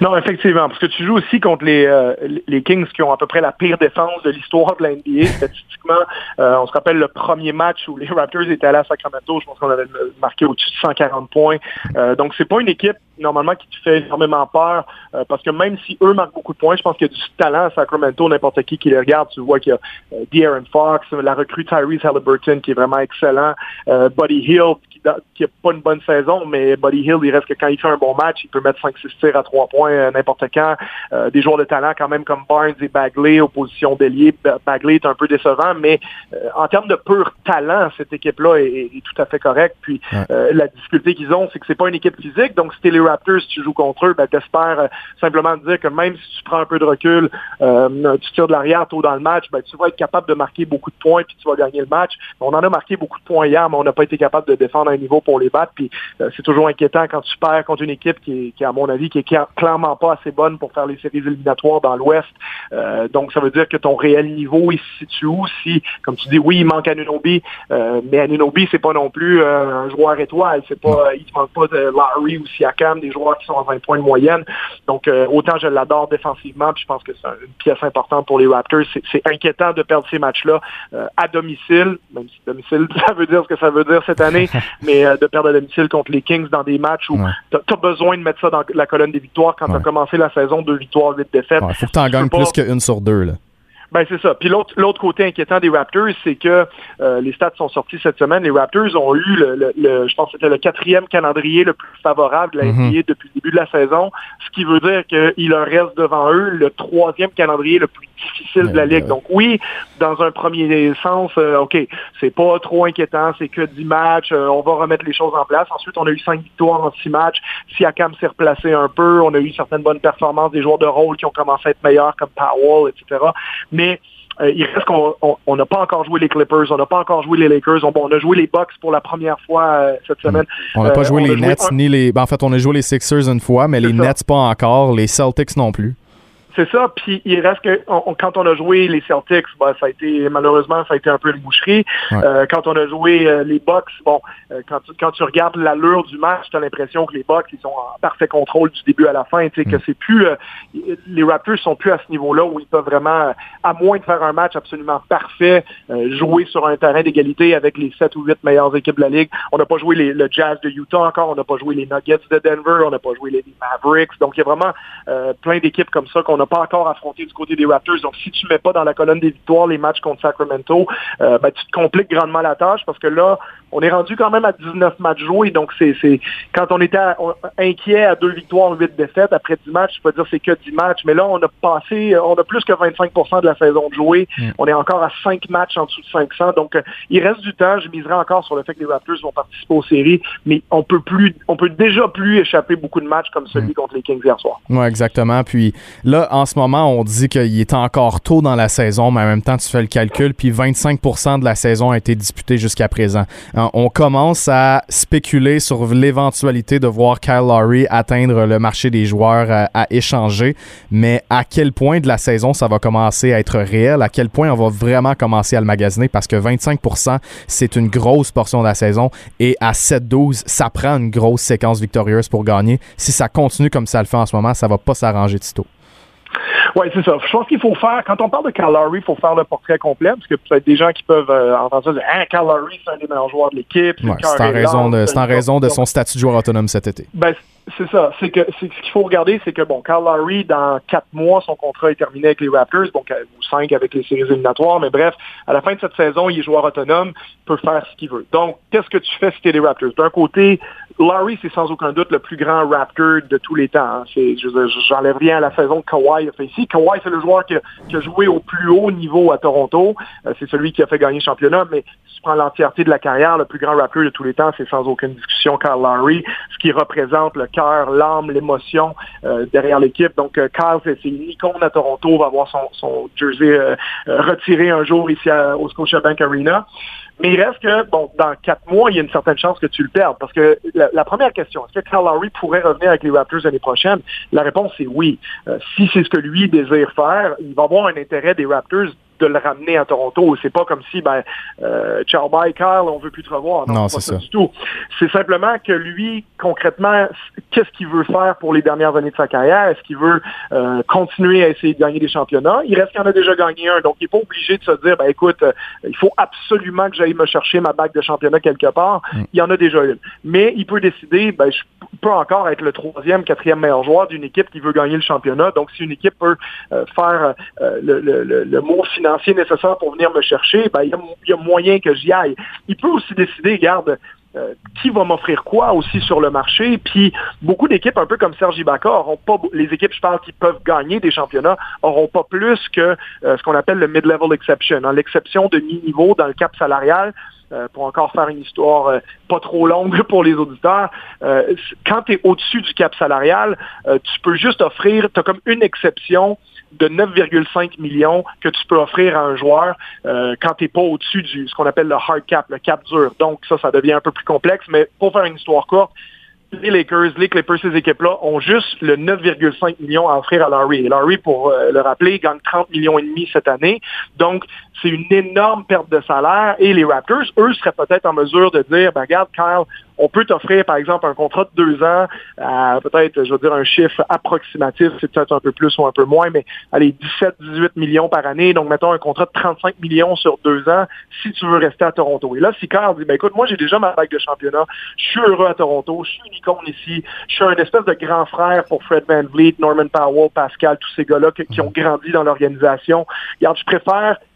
Non, effectivement, parce que tu joues aussi contre les, euh, les Kings qui ont à peu près la pire défense de l'histoire de la NBA. [laughs] Statistiquement, euh, on se rappelle le premier match où les Raptors étaient allés à Sacramento, je pense qu'on avait marqué au-dessus de 140 points. Euh, donc, c'est pas une équipe normalement qui te fait énormément peur, euh, parce que même si eux marquent beaucoup de points, je pense qu'il y a du talent à Sacramento, n'importe qui qui les regarde, tu vois qu'il y a De'Aaron Fox, la recrue Tyrese Halliburton qui est vraiment excellent, Buddy Hill qui n'a pas une bonne saison, mais Buddy Hill, il reste que quand il fait un bon match, il peut mettre 5-6 tirs à 3 points euh, n'importe quand. Euh, des joueurs de talent quand même comme Barnes et Bagley, opposition d'ailier. Bagley est un peu décevant, mais euh, en termes de pur talent, cette équipe-là est, tout à fait correcte. Puis la difficulté qu'ils ont, c'est que c'est pas une équipe physique. Donc, si t'es les Raptors, si tu joues contre eux, ben, t'espères simplement dire que même si tu prends un peu de recul, tu tires de l'arrière tôt dans le match, ben, tu vas être capable de marquer beaucoup de points puis tu vas gagner le match. On en a marqué beaucoup de points hier, mais on n'a pas été capable de défendre un niveau pour les battre. Puis c'est toujours inquiétant quand tu perds contre une équipe qui est, qui à mon avis, qui est clairement pas assez bonne pour faire les séries éliminatoires dans l'Ouest. Euh, donc, ça veut dire que ton réel niveau, il se situe où si, comme tu dis, oui, il manque Anunobi, euh, mais Anunobi, c'est pas non plus euh, un joueur étoile. C'est pas, il te manque pas de Larry ou Siakam, des joueurs qui sont à 20 points de moyenne. Donc, autant je l'adore défensivement, puis je pense que c'est une pièce importante pour les Raptors. C'est inquiétant de perdre ces matchs-là à domicile, même si domicile, [laughs] ça veut dire ce que ça veut dire cette année, [laughs] mais de perdre à domicile contre les Kings dans des matchs où tu as besoin de mettre ça dans la colonne des victoires quand commencé la saison, deux victoires, huit défaites. Il faut que tu en gagnes plus qu'une sur deux. Là. Ben c'est ça. Puis l'autre l'autre côté inquiétant des Raptors, c'est que euh, les stats sont sortis cette semaine. Les Raptors ont eu le, le, je pense que c'était le quatrième calendrier le plus favorable de la NBA mm-hmm. depuis le début de la saison, ce qui veut dire qu'il leur reste devant eux le troisième calendrier le plus difficile de la ligue. Donc oui, dans un premier sens, euh, ok, c'est pas trop inquiétant, c'est que 10 matchs, euh, on va remettre les choses en place. Ensuite, on a eu cinq victoires en six matchs. Siakam s'est replacé un peu, on a eu certaines bonnes performances des joueurs de rôle qui ont commencé à être meilleurs comme Powell, etc. Mais euh, il reste qu'on n'a pas encore joué les Clippers, on n'a pas encore joué les Lakers. On, on a joué les Bucks pour la première fois euh, cette hmm. semaine. On n'a pas euh, joué les Nets ni les. Ben, en fait, on a joué les Sixers une fois, mais les Nets pas encore, les Celtics non plus. C'est ça, puis il reste que quand on a joué les Celtics, ben, ça a été malheureusement ça a été un peu une boucherie. Euh, quand on a joué euh, les Bucks, bon, euh, quand, tu, quand tu regardes l'allure du match, tu as l'impression que les Bucks ils sont en parfait contrôle du début à la fin, tu sais que mm. c'est plus les Raptors sont plus à ce niveau-là où ils peuvent vraiment à moins de faire un match absolument parfait, jouer sur un terrain d'égalité avec les sept ou huit meilleures équipes de la ligue. On n'a pas joué le Jazz de Utah encore, on n'a pas joué les Nuggets de Denver, on n'a pas joué les Mavericks. Donc il y a vraiment plein d'équipes comme ça qu'on pas encore affronté du côté des Raptors. Donc, si tu mets pas dans la colonne des victoires les matchs contre Sacramento, euh, ben, tu te compliques grandement la tâche parce que là, on est rendu quand même à 19 matchs joués. Donc, c'est quand on était inquiet à deux victoires, huit défaites, après 10 matchs, je peux dire c'est que 10 matchs. Mais là, on a passé, on a plus que 25% de la saison de jouer. Mm. On est encore à 5 matchs en dessous de 500. Donc, euh, il reste du temps. Je miserai encore sur le fait que les Raptors vont participer aux séries, mais on peut plus, on peut déjà plus échapper beaucoup de matchs comme celui mm. contre les Kings hier soir. Oui, exactement. Puis là, en ce moment, on dit qu'il est encore tôt dans la saison, mais en même temps, tu fais le calcul, puis 25% de la saison a été disputée jusqu'à présent on commence à spéculer sur l'éventualité de voir Kyle Lowry atteindre le marché des joueurs à, à, échanger, mais à quel point de la saison ça va commencer à être réel, à quel point on va vraiment commencer à le magasiner parce que 25%, c'est une grosse portion de la saison et à 7-12, ça prend une grosse séquence victorieuse pour gagner. Si ça continue comme ça le fait en ce moment, ça va pas s'arranger tôt. Oui, c'est ça. Je pense qu'il faut faire, quand on parle de Calary, il faut faire le portrait complet, parce que peut-être des gens qui peuvent euh, entendre ça, dire, hein, Calary, c'est un des meilleurs joueurs de l'équipe. c'est en raison, de, en raison de son statut de joueur autonome cet été. Ben, c'est ça. C'est que ce qu'il faut regarder, c'est que bon, Carl Lowry, dans quatre mois, son contrat est terminé avec les Raptors, donc ou cinq avec les séries éliminatoires, mais bref, à la fin de cette saison, il est joueur autonome, peut faire ce qu'il veut. Donc, qu'est-ce que tu fais si tu es les Raptors? D'un côté, Larry, c'est sans aucun doute le plus grand Raptor de tous les temps. Hein. C'est, j'enlève rien à la saison que Kawhi a fait ici. Kawhi, c'est le joueur qui a, joué au plus haut niveau à Toronto. Euh, c'est celui qui a fait gagner le championnat, mais tu prends l'entièreté de la carrière, le plus grand Raptor de tous les temps, c'est sans aucune discussion Kyle Larry, ce qui représente le cœur, l'âme, l'émotion euh, derrière l'équipe. Donc, euh, Kyle, c'est, une icône à Toronto, va avoir son, jersey retiré un jour ici au Scotiabank Arena. Mais il reste que, bon, dans quatre mois, il y a une certaine chance que tu le perdes. Parce que la, première question, est-ce que Kyle Lowry pourrait revenir avec les Raptors l'année prochaine? La réponse est oui. Euh, si c'est ce que lui désire faire, il va avoir un intérêt des Raptors de le ramener à Toronto. C'est pas comme si, ben, euh, ciao bye Carl, on veut plus te revoir. Non, c'est ça. du tout. C'est simplement que lui, concrètement, qu'est-ce qu'il veut faire pour les dernières années de sa carrière? Est-ce qu'il veut euh, continuer à essayer de gagner des championnats? Il reste qu'il en a déjà gagné un, donc il n'est pas obligé de se dire, ben écoute, euh, il faut absolument que j'aille me chercher ma bague de championnat quelque part. Mm. Il y en a déjà une. Mais il peut décider, ben, je peux encore être le troisième, quatrième meilleur joueur d'une équipe qui veut gagner le championnat. Donc, si une équipe peut faire le, le, le, le mot final nécessaire pour venir me chercher, ben, il y, a moyen que j'y aille. Il peut aussi décider, garde, euh, qui va m'offrir quoi aussi sur le marché. Puis beaucoup d'équipes, un peu comme Serge Ibaka, auront pas les équipes, je parle, qui peuvent gagner des championnats, auront pas plus que euh, ce qu'on appelle le mid-level exception, hein, l'exception de mi-niveau dans le cap salarial. Euh, pour encore faire une histoire pas trop longue [laughs] pour les auditeurs, quand tu es au-dessus du cap salarial, tu peux juste offrir, tu as comme une exception de 9,5 millions que tu peux offrir à un joueur euh, quand tu n'es pas au-dessus du ce qu'on appelle le hard cap, le cap dur. Donc ça, ça devient un peu plus complexe, mais pour faire une histoire courte, les Lakers, les Clippers, ces équipes-là ont juste le 9,5 millions à offrir à Larry. Et Larry, pour euh, le rappeler, gagne 30 millions et demi cette année. Donc, c'est une énorme perte de salaire. Et les Raptors, eux, seraient peut-être en mesure de dire, ben, regarde, Kyle, on peut t'offrir, par exemple, un contrat de deux ans peut-être, je veux dire, un chiffre approximatif, c'est peut-être un peu plus ou un peu moins, mais allez, 17, 18 millions par année. Donc, mettons un contrat de 35 millions sur deux ans si tu veux rester à Toronto. Et là, si Carl dit, ben écoute, moi, j'ai déjà ma bague de championnat, je suis heureux à Toronto, je suis une icône ici, je suis un espèce de grand frère pour Fred Van Vliet, Norman Powell, Pascal, tous ces gars-là qui, ont grandi dans l'organisation. Regarde, je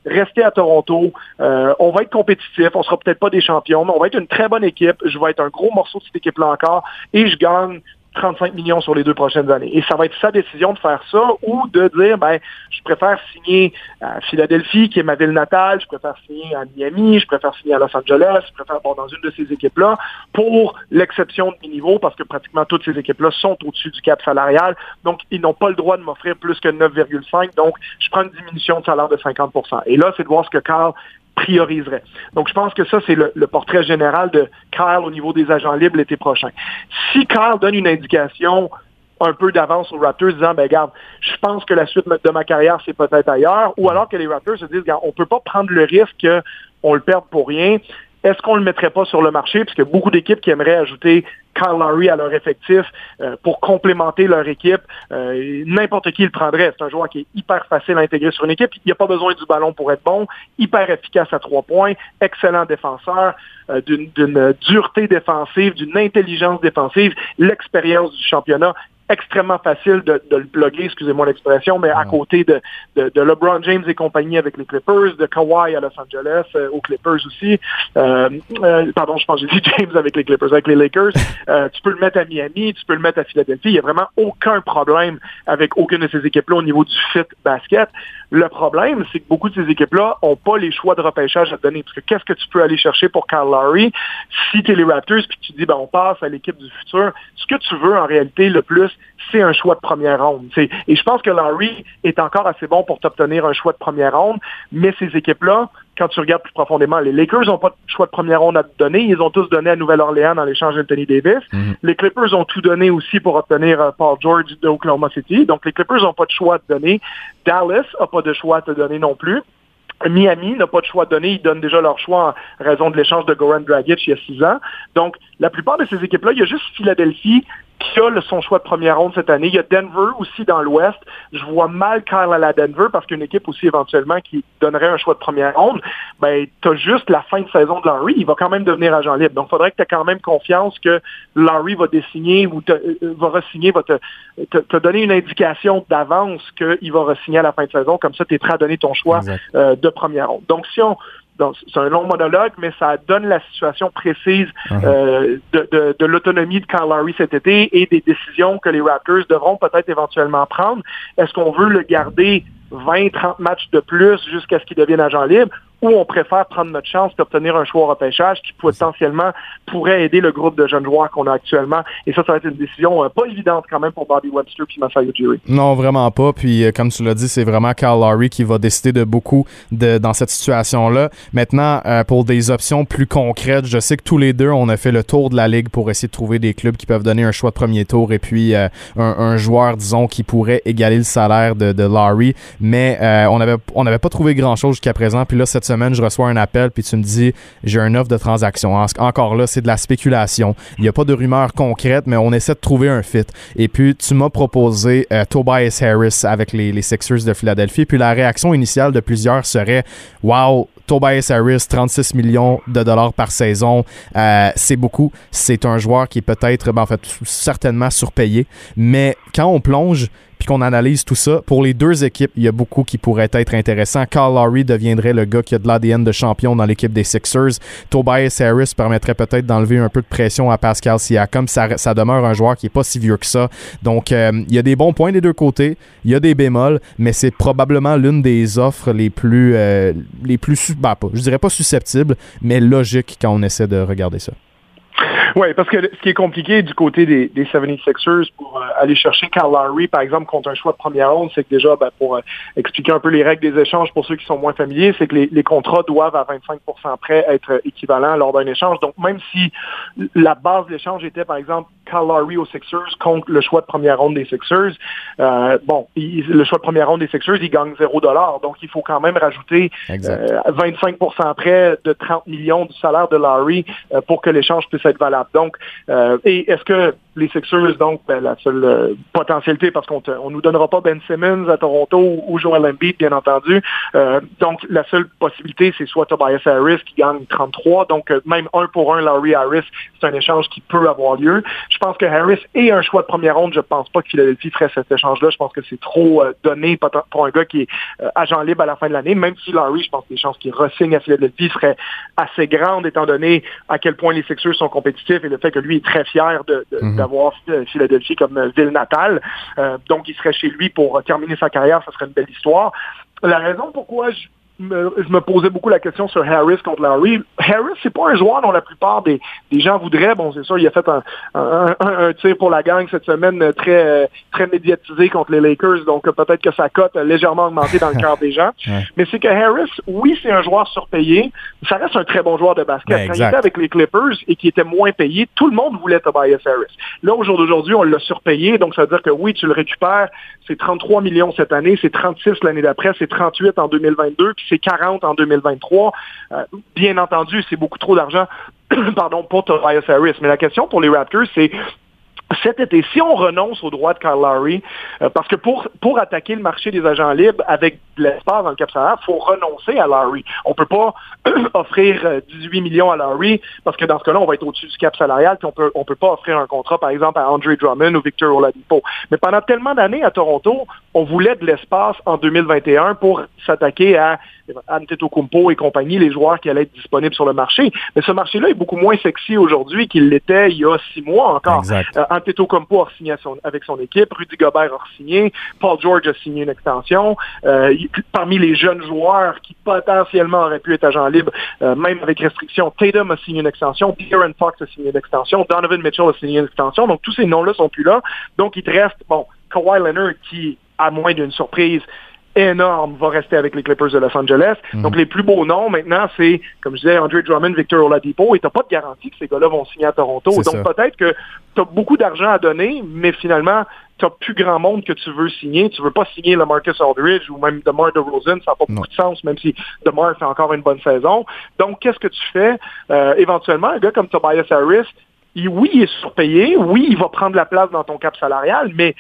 rester à Toronto. Euh, on va être compétitif. On sera peut-être pas des champions, mais on va être une très bonne équipe. Je vais être un gros morceau de cette équipe-là encore. Et je gagne 35 millions sur les deux prochaines années. Et ça va être sa décision de faire ça ou de dire, ben, je préfère signer à Philadelphie, qui est ma ville natale, je préfère signer à Miami, je préfère signer à Los Angeles, je préfère être dans une de ces équipes-là, pour l'exception de mes niveaux, parce que pratiquement toutes ces équipes-là sont au-dessus du cap salarial. Donc, ils n'ont pas le droit de m'offrir plus que 9,5. Donc, je prends une diminution de salaire de 50% Et là, c'est de voir ce que Carl prioriserait. Donc, je pense que ça, c'est le, portrait général de Kyle au niveau des agents libres l'été prochain. Si Kyle donne une indication un peu d'avance aux Raptors, disant, ben regarde, je pense que la suite de ma carrière, c'est peut-être ailleurs, ou alors que les Raptors se disent, on peut pas prendre le risque qu'on le perde pour rien. Est-ce qu'on ne le mettrait pas sur le marché? Parce beaucoup d'équipes qui aimeraient ajouter Kyle Lowry à leur effectif euh, pour complémenter leur équipe. Euh, n'importe qui le prendrait. C'est un joueur qui est hyper facile à intégrer sur une équipe. Il n'y a pas besoin du ballon pour être bon. Hyper efficace à trois points. Excellent défenseur. Euh, d'une dureté défensive, d'une intelligence défensive. L'expérience du championnat extrêmement facile de, le plugger, excusez-moi l'expression, mais à côté de, de, LeBron James et compagnie avec les Clippers, de Kawhi à Los Angeles, euh, aux Clippers aussi. Euh, euh, pardon, je pense que j'ai dit [laughs] James avec les Clippers, avec les Lakers. [laughs] tu peux le mettre à Miami, tu peux le mettre à Philadelphie. Il n'y a vraiment aucun problème avec aucune de ces équipes-là au niveau du fit basket. Le problème, c'est que beaucoup de ces équipes-là n'ont pas les choix de repêchage à donner. Parce que qu'est-ce que tu peux aller chercher pour Kyle Lowry si tu es les Raptors puis tu dis ben on passe à l'équipe du futur? Ce que tu veux en réalité le plus, c'est un choix de première ronde. Et je pense que Lowry est encore assez bon pour t'obtenir un choix de première ronde, mais ces équipes-là, quand tu regardes plus profondément, les Lakers n'ont pas de choix de première ronde à te donner. Ils ont tous donné à Nouvelle-Orléans dans l'échange d'Anthony Davis. Mhm. Les Clippers ont tout donné aussi pour obtenir euh, Paul George de Oklahoma City. Donc, les Clippers n'ont pas de choix à te donner. Dallas n'a pas de choix à te donner non plus. Miami n'a pas de choix à donner. Ils donnent déjà leur choix en raison de l'échange de Goran Dragic il y a six ans. Donc, la plupart de ces équipes-là, il y a juste Philadelphie qui a son choix de première ronde cette année. Il y a Denver aussi dans l'Ouest. Je vois mal Kyle à la Denver parce qu'une équipe aussi éventuellement qui donnerait un choix de première ronde, ben, tu as juste la fin de saison de Larry. Il va quand même devenir agent libre. Donc, il faudrait que tu aies quand même confiance que Larry va désigner ou te, euh, va re-signer, va te, te, donner une indication d'avance qu'il va re-signer à la fin de saison. Comme ça, tu es prêt à donner ton choix euh, de première ronde. Donc, si on, donc, c'est un long monologue, mais ça donne la situation précise uh-huh. euh, de, de, l'autonomie de Kyle Lowry cet été et des décisions que les Raptors devront peut-être éventuellement prendre. Est-ce qu'on veut le garder 20, 30 matchs de plus jusqu'à ce qu'il devienne agent libre? Ou on préfère prendre notre chance d'obtenir un choix au repêchage qui potentiellement pourrait aider le groupe de jeunes joueurs qu'on a actuellement. Et ça, ça va être une décision euh, pas évidente quand même pour Bobby Webster puis Masai Ujiri. Non, vraiment pas. Puis euh, comme tu l'as dit, c'est vraiment Carl Lowry qui va décider de beaucoup de, dans cette situation-là. Maintenant, euh, pour des options plus concrètes, je sais que tous les deux, on a fait le tour de la ligue pour essayer de trouver des clubs qui peuvent donner un choix de premier tour et puis un, joueur, disons, qui pourrait égaler le salaire de, de Lowry. Mais on n'avait on avait pas trouvé grand-chose jusqu'à présent. Puis là, cette semaine, je reçois un appel, puis tu me dis, j'ai un offre de transaction. Encore là, c'est de la spéculation. Il n'y a pas de rumeur concrète, mais on essaie de trouver un fit. Et puis, tu m'as proposé euh, Tobias Harris avec les, les Sixers de Philadelphie. Puis la réaction initiale de plusieurs serait, wow, Tobias Harris, 36 millions de dollars par saison, euh, c'est beaucoup. C'est un joueur qui est peut-être, ben, en fait, certainement surpayé. Mais quand on plonge, puis qu'on analyse tout ça, pour les deux équipes, il y a beaucoup qui pourraient être intéressants. Carl Lowry deviendrait le gars qui a de l'ADN de champion dans l'équipe des Sixers. Tobias Harris permettrait peut-être d'enlever un peu de pression à Pascal Siakam. Ça, demeure un joueur qui est pas si vieux que ça. Donc, euh, il y a des bons points des deux côtés. Il y a des bémols, mais c'est probablement l'une des offres les plus, euh, les plus, bah, pas, je dirais pas susceptibles, mais logiques quand on essaie de regarder ça. Oui, parce que ce qui est compliqué du côté des, des 76ers pour euh, aller chercher Carl Lowry, par exemple, contre un choix de première ronde, c'est que déjà, ben, pour euh, expliquer un peu les règles des échanges pour ceux qui sont moins familiers, c'est que les, les, contrats doivent à 25% près être équivalents lors d'un échange. Donc, même si la base de l'échange était, par exemple, Carl Lowry aux Sixers contre le choix de première ronde des Sixers, euh, bon, le choix de première ronde des Sixers, il gagne 0 Donc, il faut quand même rajouter 25% près de 30 millions du salaire de Lowry pour que l'échange puisse être valable. Donc, euh, et est-ce que les Sixers, donc, ben, la seule euh, potentialité, parce qu'on ne nous donnera pas Ben Simmons à Toronto ou Joel Embiid, bien entendu. Euh, donc, la seule possibilité, c'est soit Tobias Harris qui gagne 33. Donc, même un pour un, Larry Harris, c'est un échange qui peut avoir lieu. Je pense que Harris est un choix de première ronde. Je pense pas que Philadelphie ferait cet échange-là. Je pense que c'est trop donné pour un gars qui est agent libre à la fin de l'année. Même si Larry, je pense que les chances qu'il ressigne à Philadelphie seraient assez grandes, étant donné à quel point les Sixers sont compétitifs et le fait que lui est très fier mhm. d'avoir de, Philadelphie comme euh, ville natale. Euh, donc, il serait chez lui pour terminer sa carrière, ça serait une belle histoire. La raison pourquoi je je me posais beaucoup la question sur Harris contre Larry. Harris, c'est pas un joueur dont la plupart des, des gens voudraient. Bon, c'est sûr, il a fait un, un, un, tir pour la gang cette semaine très très médiatisé contre les Lakers, donc peut-être que sa cote a légèrement augmenté dans le [laughs] cœur des gens. Mais c'est que Harris, oui, c'est un joueur surpayé, ça reste un très bon joueur de basket. Ben, Quand il était avec les Clippers et qui était moins payé, tout le monde voulait Tobias Harris. Là, au jour d'aujourd'hui, on l'a surpayé, donc ça veut dire que oui, tu le récupères, c'est 33 millions cette année, c'est 36 l'année d'après, c'est 38 en 2022, puis c'est 40 en 2023. Euh, bien entendu, c'est beaucoup trop d'argent [clears throat] pardon, pour Tobias Harris. Mais la question pour les Raptors, c'est cet été, si on renonce au droit de Kyle Lowry, euh, parce que pour, pour attaquer le marché des agents libres avec de l'espace dans le cap salaire, il faut renoncer à Lowry. On peut pas [clears throat] offrir 18 millions à Lowry parce que dans ce cas-là, on va être au-dessus du cap salarial, puis on peut, on peut pas offrir un contrat, par exemple, à Andre Drummond ou Victor Oladipo. Mais pendant tellement d'années à Toronto, on voulait de l'espace en 2021 pour s'attaquer à Antetokounmpo et compagnie, les joueurs qui allaient être disponibles sur le marché. Mais ce marché-là est beaucoup moins sexy aujourd'hui qu'il l'était il y a six mois encore. Euh, Antetokounmpo a signé avec son équipe, Rudy Gobert a signé, Paul George a signé une extension. Euh, parmi les jeunes joueurs qui potentiellement auraient pu être agents libres, euh, même avec restriction, Tatum a signé une extension, De'Aaron Fox a signé une extension, Donovan Mitchell a signé une extension. Donc tous ces noms-là sont plus là. Donc il te reste, bon, Kawhi Leonard qui, à moins d'une surprise, énorme va rester avec les Clippers de Los Angeles. Mhm. Donc, les plus beaux noms maintenant, c'est, comme je disais, Andre Drummond, Victor Oladipo, et t'as pas de garantie que ces gars-là vont signer à Toronto. Donc, peut-être que tu as beaucoup d'argent à donner, mais finalement, tu plus grand monde que tu veux signer. Tu veux pas signer le Marcus Aldridge ou même DeMar DeRozan, ça n'a pas Non. beaucoup de sens, même si DeMar fait encore une bonne saison. Donc, qu'est-ce que tu fais? Euh, éventuellement, un gars comme Tobias Harris, il- oui, il est surpayé, oui, il va prendre la place dans ton cap salarial, mais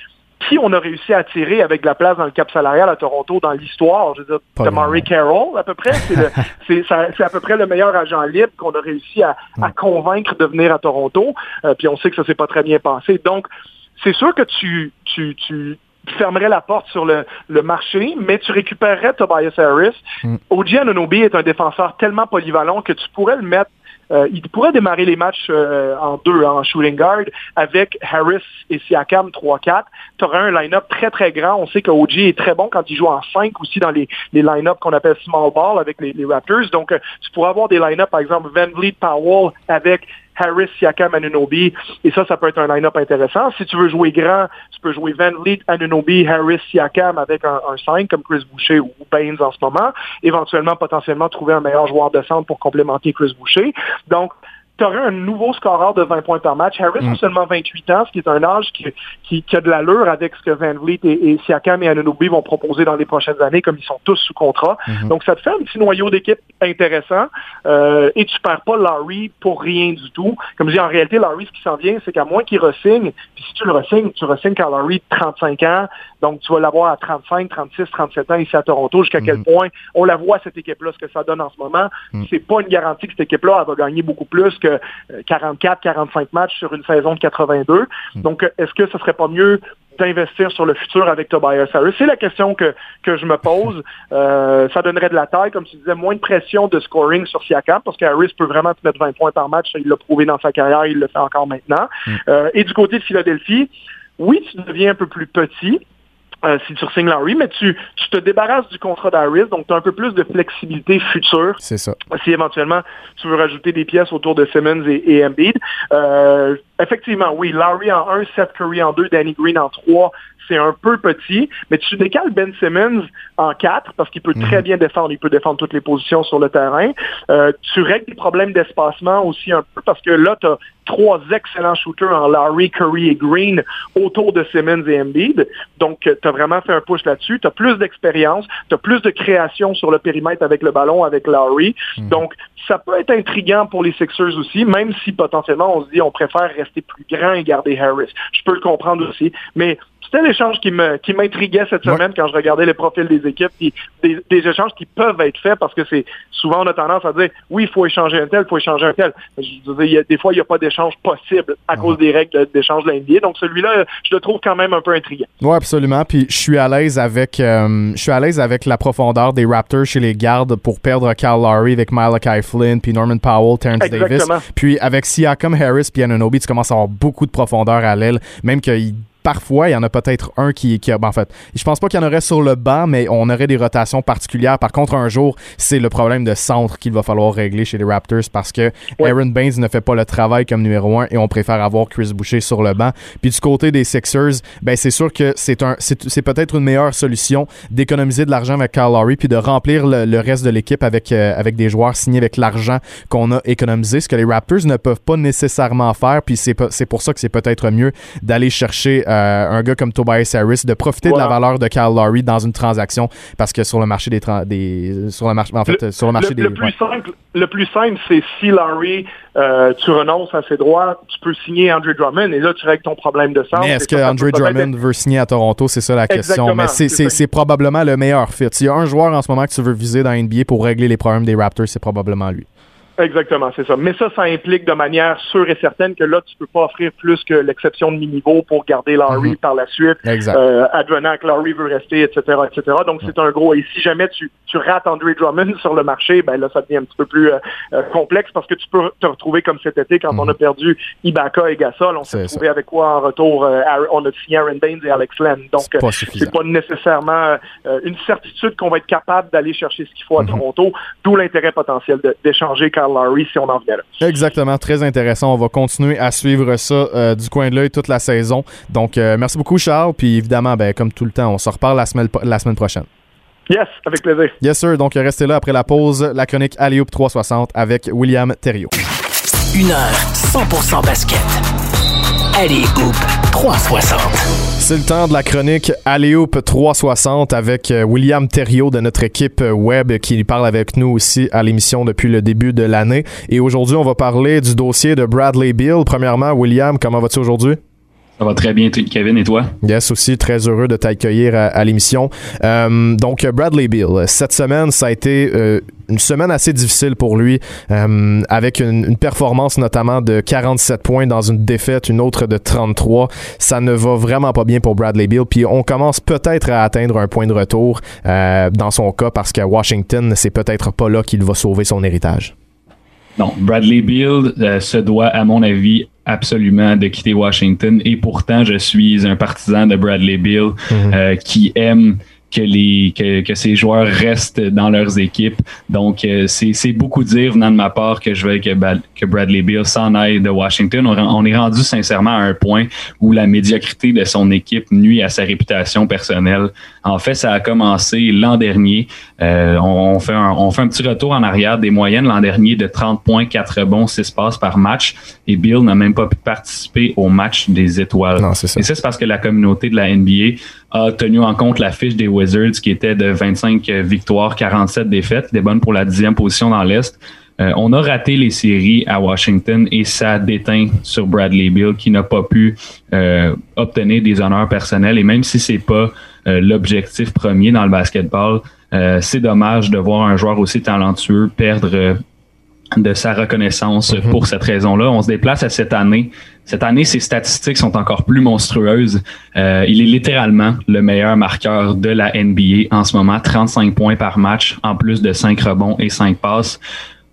qui on a réussi à attirer avec de la place dans le cap salarial à Toronto dans l'histoire? Je veux dire, Pas Tamari Carroll, à peu près. C'est [laughs] c'est c'est à peu près le meilleur agent libre qu'on a réussi à, à convaincre de venir à Toronto. Euh, puis on sait que ça s'est pas très bien passé. Donc, c'est sûr que tu, tu, la porte sur le, le marché, mais tu récupérerais Tobias Harris. Mm. OG Anunoby est un défenseur tellement polyvalent que tu pourrais le mettre euh, il pourrait démarrer les matchs euh, en deux, en shooting guard, avec Harris et Siakam 3-4. Tu aurais un line-up très, très grand. On sait que OG est très bon quand il joue en 5 aussi dans les, les line-up qu'on appelle small ball avec les, les Raptors. Donc, euh, tu pourrais avoir des line-up, par exemple, Van Vliet Powell avec Harris, Siakam, Anunoby. Et ça, ça peut être un line-up intéressant. Si tu veux jouer grand, tu peux jouer Van Vliet, Anunoby, Harris, Siakam avec un, un 5 comme Chris Boucher ou Baines en ce moment. Éventuellement, potentiellement, trouver un meilleur joueur de centre pour complémenter Chris Boucher. Donc, tu aurais un nouveau scoreur de 20 points par match. Harris a seulement 28 ans, ce qui est un âge qui, qui, qui a de l'allure avec ce que Van Vliet et, et Siakam et Anunoby vont proposer dans les prochaines années, comme ils sont tous sous contrat. Donc, ça te fait un petit noyau d'équipe intéressant euh, et tu perds pas Larry pour rien du tout. Comme je dis, en réalité, Larry, ce qui s'en vient, c'est qu'à moins qu'il ressigne, puis si tu le resignes, tu resignes quand Larry 35 ans, donc tu vas l'avoir à 35, 36, 37 ans ici à Toronto, jusqu'à quel point? On la voit, cette équipe-là, ce que ça donne en ce moment. C'est pas une garantie que cette équipe-là, va gagner beaucoup plus que euh, 44, 45 matchs sur une saison de 82. Donc, euh, est-ce que ce serait pas mieux d'investir sur le futur avec Tobias Harris? C'est la question que, que je me pose. [laughs] Euh, ça donnerait de la taille, comme tu disais, moins de pression de scoring sur Siakam, parce que Harris peut vraiment te mettre 20 points par match. Il l'a prouvé dans sa carrière, il le fait encore maintenant. Euh, et du côté de Philadelphie, oui, tu deviens un peu plus petit. Euh, si tu signes Larry, mais tu, tu te débarrasses du contrat d'Harris, donc tu as un peu plus de flexibilité future C'est ça. si éventuellement tu veux rajouter des pièces autour de Simmons et, et Embiid. Euh, effectivement, oui, Larry en 1, Seth Curry en 2, Danny Green en 3, c'est un peu petit, mais tu décales Ben Simmons en 4 parce qu'il peut très bien défendre, il peut défendre toutes les positions sur le terrain. Euh, tu règles des problèmes d'espacement aussi un peu parce que là, tu as trois excellents shooters en Larry, Curry et Green autour de Simmons et Embiid. Donc, tu as vraiment fait un push là-dessus. Tu as plus d'expérience, tu as plus de création sur le périmètre avec le ballon, avec Larry. Donc, ça peut être intriguant pour les Sixers aussi, même si potentiellement on se dit on préfère rester plus grand et garder Harris. Je peux le comprendre aussi. Mais c'était l'échange qui me qui m'intriguait cette Ouais. semaine quand je regardais les profils des équipes, puis des, des échanges qui peuvent être faits parce que c'est souvent on a tendance à dire oui, il faut échanger un tel, il faut échanger un tel. Je veux dire, des fois, il n'y a pas d'échange possible à cause des règles d'échange de la NBA. Donc celui-là, je le trouve quand même un peu intriguant. Oui, absolument. Puis je suis à l'aise avec euh, je suis à l'aise avec la profondeur des Raptors chez les gardes pour perdre Kyle Lowry avec Malachi Flynn, puis Norman Powell, Terrence Exactement. Davis. Puis avec Siakam, Harris, puis Anunoby, tu commences à avoir beaucoup de profondeur à l'aile, même qu'ils parfois, il y en a peut-être un qui, qui ben, en fait, je pense pas qu'il y en aurait sur le banc, mais on aurait des rotations particulières. Par contre, un jour, c'est le problème de centre qu'il va falloir régler chez les Raptors parce que Aaron Baines ne fait pas le travail comme numéro un et on préfère avoir Chris Boucher sur le banc. Puis du côté des Sixers, ben c'est sûr que c'est un, c'est peut-être une meilleure solution d'économiser de l'argent avec Kyle Lowry puis de remplir le, reste de l'équipe avec euh, avec des joueurs signés avec l'argent qu'on a économisé, ce que les Raptors ne peuvent pas nécessairement faire. Puis c'est c'est pour ça que c'est peut-être mieux d'aller chercher euh, un gars comme Tobias Harris, de profiter de la valeur de Kyle Lowry dans une transaction parce que sur le marché des, des sur le marché en fait sur le marché des le plus simple le plus simple c'est si Lowry euh, tu renonces à ses droits, tu peux signer Andre Drummond et là tu règles ton problème de sang. Mais est-ce que Andre Drummond veut signer à Toronto, c'est ça la question. Mais c'est probablement le meilleur fit. S'il y a un joueur en ce moment que tu veux viser dans NBA pour régler les problèmes des Raptors, c'est probablement lui. Exactement, c'est ça. Mais ça, ça implique de manière sûre et certaine que là, tu peux pas offrir plus que l'exception de mi-niveau pour garder Larry mhm. par la suite, euh, advenant que Larry veut rester, etc., etc. Donc, c'est un gros. Et si jamais tu, tu rates Andre Drummond sur le marché, ben là, ça devient un petit peu plus euh, euh, complexe parce que tu peux te retrouver comme cet été quand on mhm. a perdu Ibaka et Gasol. On s'est retrouvé avec quoi en retour? Euh, on a signé Aaron Baines et Alex Len. Donc, c'est pas, pas nécessairement une certitude qu'on va être capable d'aller chercher ce qu'il faut à mhm. Toronto, d'où l'intérêt potentiel d'échanger quand si on en vient là. Exactement, très intéressant. On va continuer à suivre ça euh, du coin de l'œil toute la saison. Donc, euh, merci beaucoup, Charles. Puis évidemment, ben, comme tout le temps, on se reparle la semaine, la semaine prochaine. Yes, avec plaisir. Yes, sir. Donc, restez là après la pause. La chronique Alley 360 avec William Thériault. Une heure 100% basket. Alley 360. C'est le temps de la chronique Aléoupe 360 avec euh, William Thériault de notre équipe euh, web qui parle avec nous aussi à l'émission depuis le début de l'année. Et aujourd'hui, on va parler du dossier de Bradley Bill. Premièrement, William, comment vas-tu aujourd'hui? Ça va très bien, Kevin, et toi? Yes, aussi, très heureux de t'accueillir à, l'émission. Euh, donc, Bradley Bill, cette semaine, ça a été euh, une semaine assez difficile pour lui, euh, avec une, performance notamment de 47 points dans une défaite, une autre de 33. Ça ne va vraiment pas bien pour Bradley Bill, puis on commence peut-être à atteindre un point de retour dans son cas, parce qu'à Washington, c'est peut-être pas là qu'il va sauver son héritage. Non, Bradley Beal euh, se doit, à mon avis, absolument de quitter Washington. Et pourtant, je suis un partisan de Bradley Beal mhm. euh, qui aime que les que, que, ces joueurs restent dans leurs équipes. Donc euh, c'est beaucoup dire venant de ma part que je veux que, que Bradley Beal s'en aille de Washington. On, est rendu sincèrement à un point où la médiocrité de son équipe nuit à sa réputation personnelle. En fait, ça a commencé l'an dernier. Euh, on, fait un, on fait un petit retour en arrière des moyennes l'an dernier de 30 points, 4 bons, 6 passes par match. Et Bill n'a même pas pu participer au match des étoiles. Non, ça. Et ça, c'est parce que la communauté de la NBA a tenu en compte la fiche des Wizards qui était de 25 victoires, 47 défaites, des bonnes pour la dixième position dans l'Est. Euh, on a raté les séries à Washington et ça déteint sur Bradley Bill qui n'a pas pu euh, obtenir des honneurs personnels et même si c'est pas euh, l'objectif premier dans le basketball, c'est dommage de voir un joueur aussi talentueux perdre de sa reconnaissance mhm. pour cette raison-là. On se déplace à cette année. Cette année, ses statistiques sont encore plus monstrueuses. Euh, il est littéralement le meilleur marqueur de la NBA en ce moment, 35 points par match, en plus de 5 rebonds et 5 passes.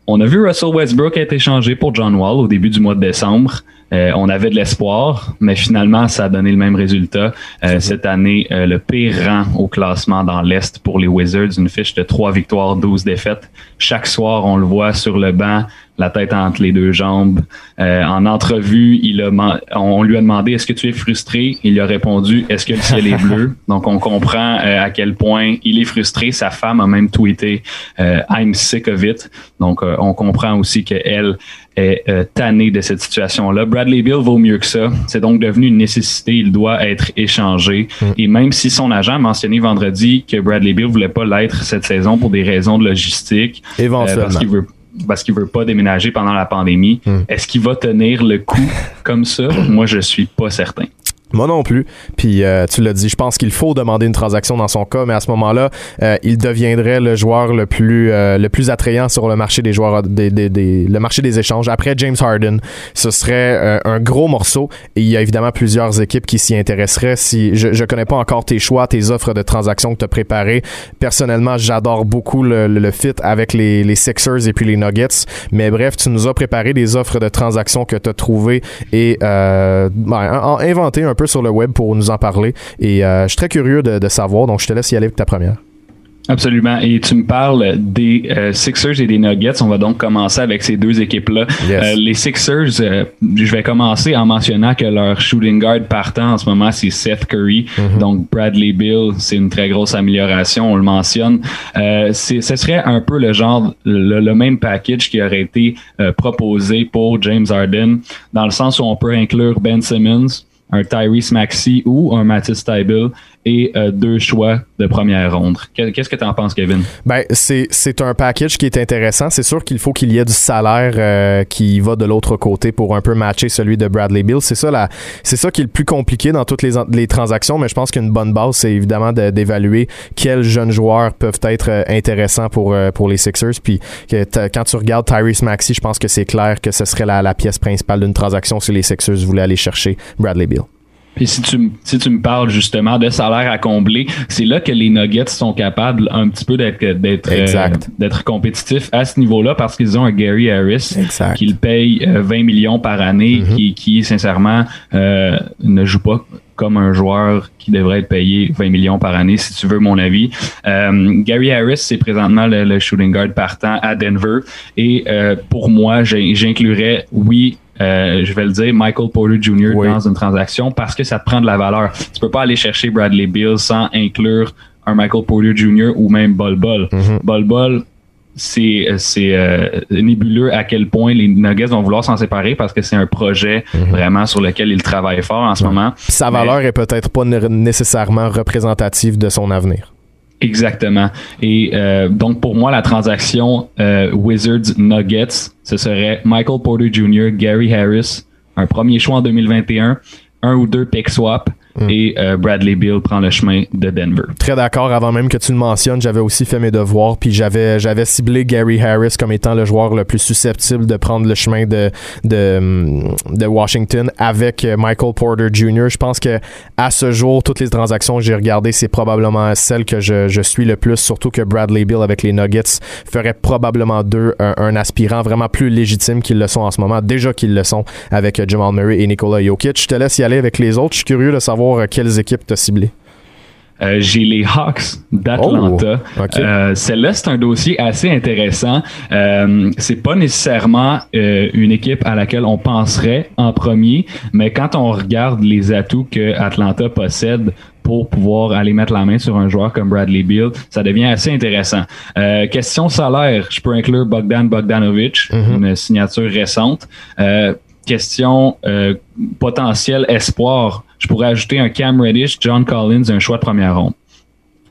On a vu Russell Westbrook être échangé pour John Wall au début du mois de décembre. Euh, on avait de l'espoir, mais finalement, ça a donné le même résultat. Euh, cette année, euh, le pire rang au classement dans l'Est pour les Wizards, une fiche de 3 victoires, 12 défaites. Chaque soir, on le voit sur le banc, la tête entre les deux jambes. en entrevue, il a, on lui a demandé est-ce que tu es frustré? Il a répondu est-ce que le ciel est bleu? [laughs] Donc, on comprend à quel point il est frustré. Sa femme a même tweeté I'm sick of it. Donc, on comprend aussi qu'elle est euh, tanné de cette situation-là. Bradley Bill vaut mieux que ça. C'est donc devenu une nécessité. Il doit être échangé. Mm. Et même si son agent a mentionné vendredi que Bradley Bill voulait pas l'être cette saison pour des raisons de logistique, euh, parce qu'il veut parce qu'il veut pas déménager pendant la pandémie. Mm. Est-ce qu'il va tenir le coup comme ça? [coughs] Moi, je suis pas certain. Moi non plus. Puis euh, tu l'as dit, je pense qu'il faut demander une transaction dans son cas, mais à ce moment-là, euh, il deviendrait le joueur le plus euh, le plus attrayant sur le marché des joueurs des, le marché des échanges. Après James Harden, ce serait un gros morceau et il y a évidemment plusieurs équipes qui s'y intéresseraient. Si je je connais pas encore tes choix, tes offres de transaction que tu as préparées. Personnellement, j'adore beaucoup le, le, fit avec les, les Sixers et puis les Nuggets. Mais bref, tu nous as préparé des offres de transaction que tu as trouvées et ben, inventé un peu peu sur le web pour nous en parler. Et je suis très curieux de, de savoir, donc je te laisse y aller avec ta première. Absolument. Et tu me parles des euh, Sixers et des Nuggets. On va donc commencer avec ces deux équipes-là. Euh, les Sixers, euh, je vais commencer en mentionnant que leur shooting guard partant en ce moment, c'est Seth Curry. Mm-hmm. Donc Bradley Bill, c'est une très grosse amélioration, on le mentionne. ce serait un peu le genre, le, même package qui aurait été proposé pour James Harden, dans le sens où on peut inclure Ben Simmons, un Tyrese Maxey ou un Matisse Tybel et euh, deux choix de première ronde. Qu'est-ce que tu en penses, Kevin? Ben, c'est, un package qui est intéressant. C'est sûr qu'il faut qu'il y ait du salaire euh, qui va de l'autre côté pour un peu matcher celui de Bradley Bill. C'est ça, c'est ça qui est le plus compliqué dans toutes les, les transactions, mais je pense qu'une bonne base, c'est évidemment d'évaluer quels jeunes joueurs peuvent être euh, intéressants pour, pour les Sixers. Puis quand tu regardes Tyrese Maxey, je pense que c'est clair que ce serait la, la pièce principale d'une transaction si les Sixers voulaient aller chercher Bradley Bill. Puis si tu, si tu me parles justement de salaire à combler, c'est là que les Nuggets sont capables un petit peu d'être d'être euh, d'être compétitifs à ce niveau-là parce qu'ils ont un Gary Harris qui le paye 20 euh, millions par année, mm-hmm. qui, qui sincèrement euh, ne joue pas comme un joueur qui devrait être payé 20 millions par année, si tu veux mon avis. Gary Harris, c'est présentement le, shooting guard partant à Denver. Et pour moi, j'inclurais, oui, euh, je vais le dire, Michael Porter Jr. dans une transaction parce que ça te prend de la valeur. Tu peux pas aller chercher Bradley Bill sans inclure un Michael Porter Jr. ou même Bol Bol. Mm-hmm. Bol Bol, c'est c'est euh, nébuleux à quel point les Nuggets vont vouloir s'en séparer parce que c'est un projet mm-hmm. vraiment sur lequel ils travaillent fort en ce moment. Sa valeur est peut-être pas nécessairement représentative de son avenir. Exactement. Et euh, donc pour moi, la transaction euh, Wizards Nuggets, ce serait Michael Porter Jr., Gary Harris, un premier choix en 2021, un ou deux pick swap, Mm. Et euh, Bradley Bill prend le chemin de Denver. Très d'accord. Avant même que tu le mentionnes, j'avais aussi fait mes devoirs, puis j'avais j'avais ciblé Gary Harris comme étant le joueur le plus susceptible de prendre le chemin de de, mm, de Washington avec euh, Michael Porter Jr. Je pense que à ce jour, toutes les transactions que j'ai regardées, c'est probablement celle que je, je, suis le plus, surtout que Bradley Bill avec les Nuggets ferait probablement d'eux un, aspirant vraiment plus légitime qu'ils le sont en ce moment. Déjà qu'ils le sont avec euh, Jamal Murray et Nikola Jokic. Je te laisse y aller avec les autres. Je suis curieux de savoir euh, quelles équipes t'as ciblées. Euh, j'ai les Hawks d'Atlanta. Oh, euh, celle-là, c'est un dossier assez intéressant. Euh, c'est pas nécessairement une équipe à laquelle on penserait en premier, mais quand on regarde les atouts que Atlanta possède pour pouvoir aller mettre la main sur un joueur comme Bradley Beal, ça devient assez intéressant. question salaire, je peux inclure Bogdan Bogdanovic, mm-hmm. une signature récente. question potentiel espoir je pourrais ajouter un Cam Reddish, John Collins, un choix de première ronde.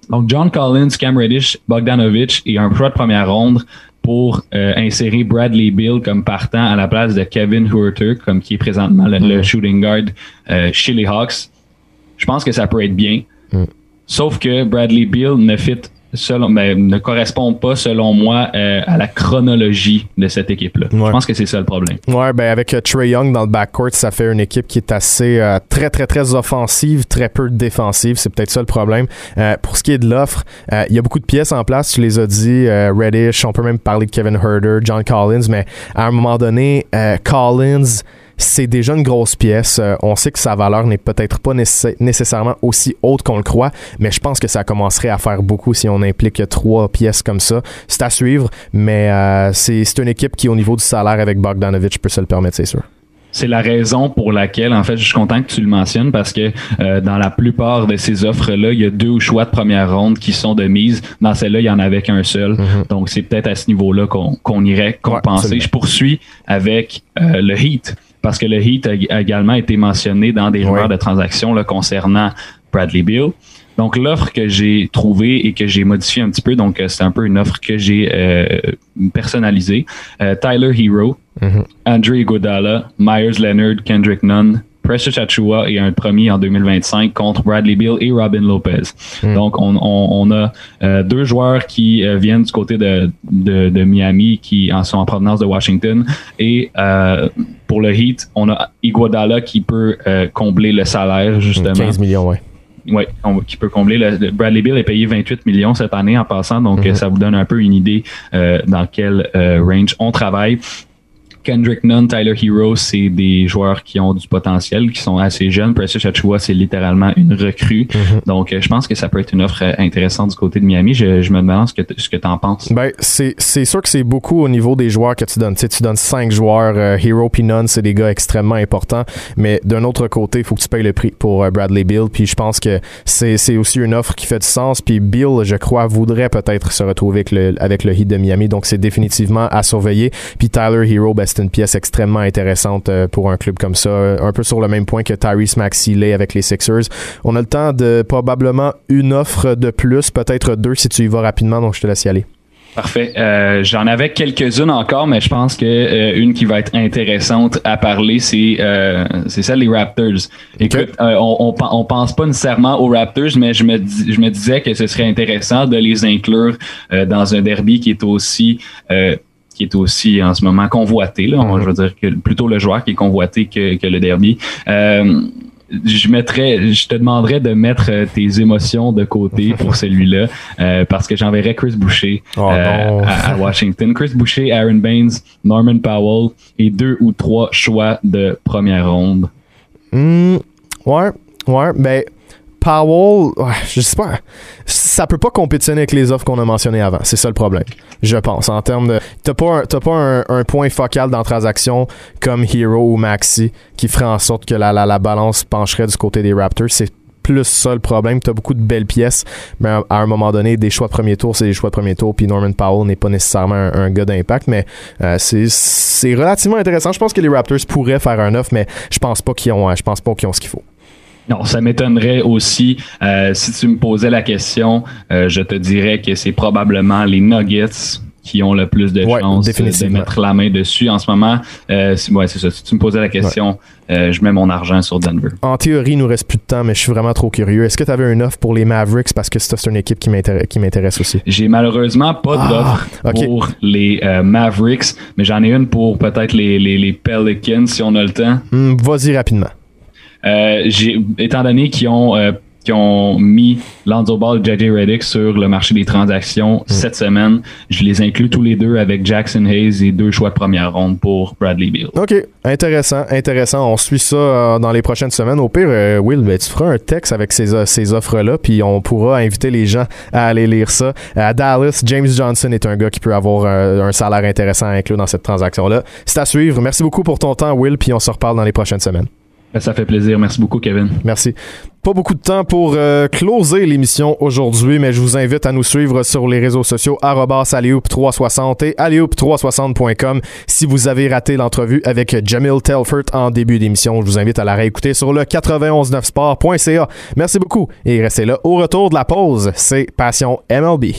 Donc, John Collins, Cam Reddish, Bogdanovich et un choix de première ronde pour euh, insérer Bradley Bill comme partant à la place de Kevin Huerter, comme qui est présentement le, mm. shooting guard euh, chez les Hawks. Je pense que ça peut être bien. Mm. Sauf que Bradley Bill ne fit selon, ben, ne correspond pas, selon moi, euh, à la chronologie de cette équipe-là. Je pense que c'est ça le problème. Ouais, ben avec euh, Trey Young dans le backcourt, ça fait une équipe qui est assez euh, très, très, très offensive, très peu défensive. C'est peut-être ça le problème. pour ce qui est de l'offre, il y a beaucoup de pièces en place. Tu les as dit, Reddish, on peut même parler de Kevin Herder, John Collins, mais à un moment donné, Collins c'est déjà une grosse pièce. Euh, on sait que sa valeur n'est peut-être pas nécessairement aussi haute qu'on le croit, mais je pense que ça commencerait à faire beaucoup si on implique trois pièces comme ça. C'est à suivre, mais euh, c'est une équipe qui, au niveau du salaire avec Bogdanovich, peut se le permettre, c'est sûr c'est la raison pour laquelle, en fait, je suis content que tu le mentionnes parce que euh, dans la plupart de ces offres-là, il y a deux choix de première ronde qui sont de mise. Dans celle-là, il y en avait qu'un seul. Mm-hmm. Donc, c'est peut-être à ce niveau-là qu'on irait compenser. je poursuis avec le Heat parce que le Heat a, également été mentionné dans des rumeurs de transactions là, concernant Bradley Bill. Donc l'offre que j'ai trouvée et que j'ai modifiée un petit peu, donc euh, c'est un peu une offre que j'ai euh, personnalisée. Euh, Tyler Hero, mm-hmm. Andre Godala, Myers Leonard, Kendrick Nunn, Precious Achua et un premier en 2025 contre Bradley Bill et Robin Lopez. Hmm. Donc, on, on, on a euh, deux joueurs qui euh, viennent du côté de, de, de, Miami, qui en sont en provenance de Washington. Et euh, pour le Heat, on a Iguodala qui peut combler le salaire, justement. 15 millions, ouais. Oui, qui peut combler. Le, Bradley Bill est payé 28 millions cette année en passant, donc hmm. ça vous donne un peu une idée dans quel range on travaille. Kendrick Nunn, Tyler Hero, c'est des joueurs qui ont du potentiel, qui sont assez jeunes. Precious Achua, c'est littéralement une recrue. Mhm. Donc, euh, je pense que ça peut être une offre euh, intéressante du côté de Miami. Je, me demande ce que ce que en penses. Ben, c'est sûr que c'est beaucoup au niveau des joueurs que tu donnes. Tu, tu donnes cinq joueurs. Euh, Hero puis Nunn, c'est des gars extrêmement importants. Mais d'un autre côté, il faut que tu payes le prix pour Bradley Bill. Puis je pense que c'est aussi une offre qui fait du sens. Puis Bill, je crois, voudrait peut-être se retrouver avec le, avec le Heat de Miami. Donc, c'est définitivement à surveiller. Puis Tyler Hero, ben, c'est une pièce extrêmement intéressante euh, pour un club comme ça. Un peu sur le même point que Tyrese Maxey avec les Sixers. On a le temps de probablement une offre de plus, peut-être deux si tu y vas rapidement, donc je te laisse y aller. Parfait. Euh, j'en avais quelques-unes encore, mais je pense que euh, une qui va être intéressante à parler, c'est c'est celle des Raptors. Écoute, on, on, pense pas nécessairement aux Raptors, mais je me je me disais que ce serait intéressant de les inclure dans un derby qui est aussi qui est aussi en ce moment convoité. Là. Je veux dire que plutôt le joueur qui est convoité que, que le derby. Euh, je mettrais, je te demanderais de mettre euh, tes émotions de côté pour [laughs] celui-là, euh, parce que j'enverrais Chris Boucher oh, à, Washington. Chris Boucher, Aaron Baines, Norman Powell et deux ou trois choix de première ronde. Mm, ouais, ouais, ben Powell, je sais pas, ça peut pas compétitionner avec les offres qu'on a mentionnées avant. C'est ça le problème, je pense. En termes de, t'as pas, un, pas un, point focal dans transaction comme Hero ou Maxi qui ferait en sorte que la, la, la balance pencherait du côté des Raptors. C'est plus ça le problème. Tu as beaucoup de belles pièces, mais à un moment donné, des choix de premier tour, c'est des choix de premier tour. Puis Norman Powell n'est pas nécessairement un, gars d'impact, mais euh, c'est relativement intéressant. Je pense que les Raptors pourraient faire un offre, mais je pense pas qu'ils ont, je pense pas qu'ils ont ce qu'il faut. Non, ça m'étonnerait aussi. Euh, si tu me posais la question, euh, je te dirais que c'est probablement les Nuggets qui ont le plus de chances de mettre la main dessus en ce moment. Euh, ouais, c'est ça. Si tu me posais la question, euh, je mets mon argent sur Denver. En théorie, il nous reste plus de temps, mais je suis vraiment trop curieux. Est-ce que tu avais une offre pour les Mavericks? Parce que c'est une équipe qui m'intéresse aussi? J'ai malheureusement pas ah, d'offre pour les Mavericks, mais j'en ai une pour peut-être les, les, les, Pelicans si on a le temps. Hmm, vas-y rapidement. Euh, étant donné qu'ils ont euh, qui ont mis Lonzo Ball et JJ Redick sur le marché des transactions mm. cette semaine. Je les inclus tous les deux avec Jackson Hayes et deux choix de première ronde pour Bradley Beal. OK, intéressant, intéressant. On suit ça euh, dans les prochaines semaines. Au pire, Will, ben, tu feras un texte avec ces, ces offres-là, puis on pourra inviter les gens à aller lire ça. À Dallas, James Johnson est un gars qui peut avoir un, un salaire intéressant à inclure dans cette transaction-là. C'est à suivre. Merci beaucoup pour ton temps, Will, puis on se reparle dans les prochaines semaines. Ben, ça fait plaisir. Merci beaucoup, Kevin. Merci. Pas beaucoup de temps pour euh, closer l'émission aujourd'hui, mais je vous invite à nous suivre sur les réseaux sociaux @alioop360 et alioop360.com. Si vous avez raté l'entrevue avec Jamil Telford en début d'émission, je vous invite à la réécouter sur le 919sport.ca. Merci beaucoup et restez là. Au retour de la pause, c'est Passion MLB.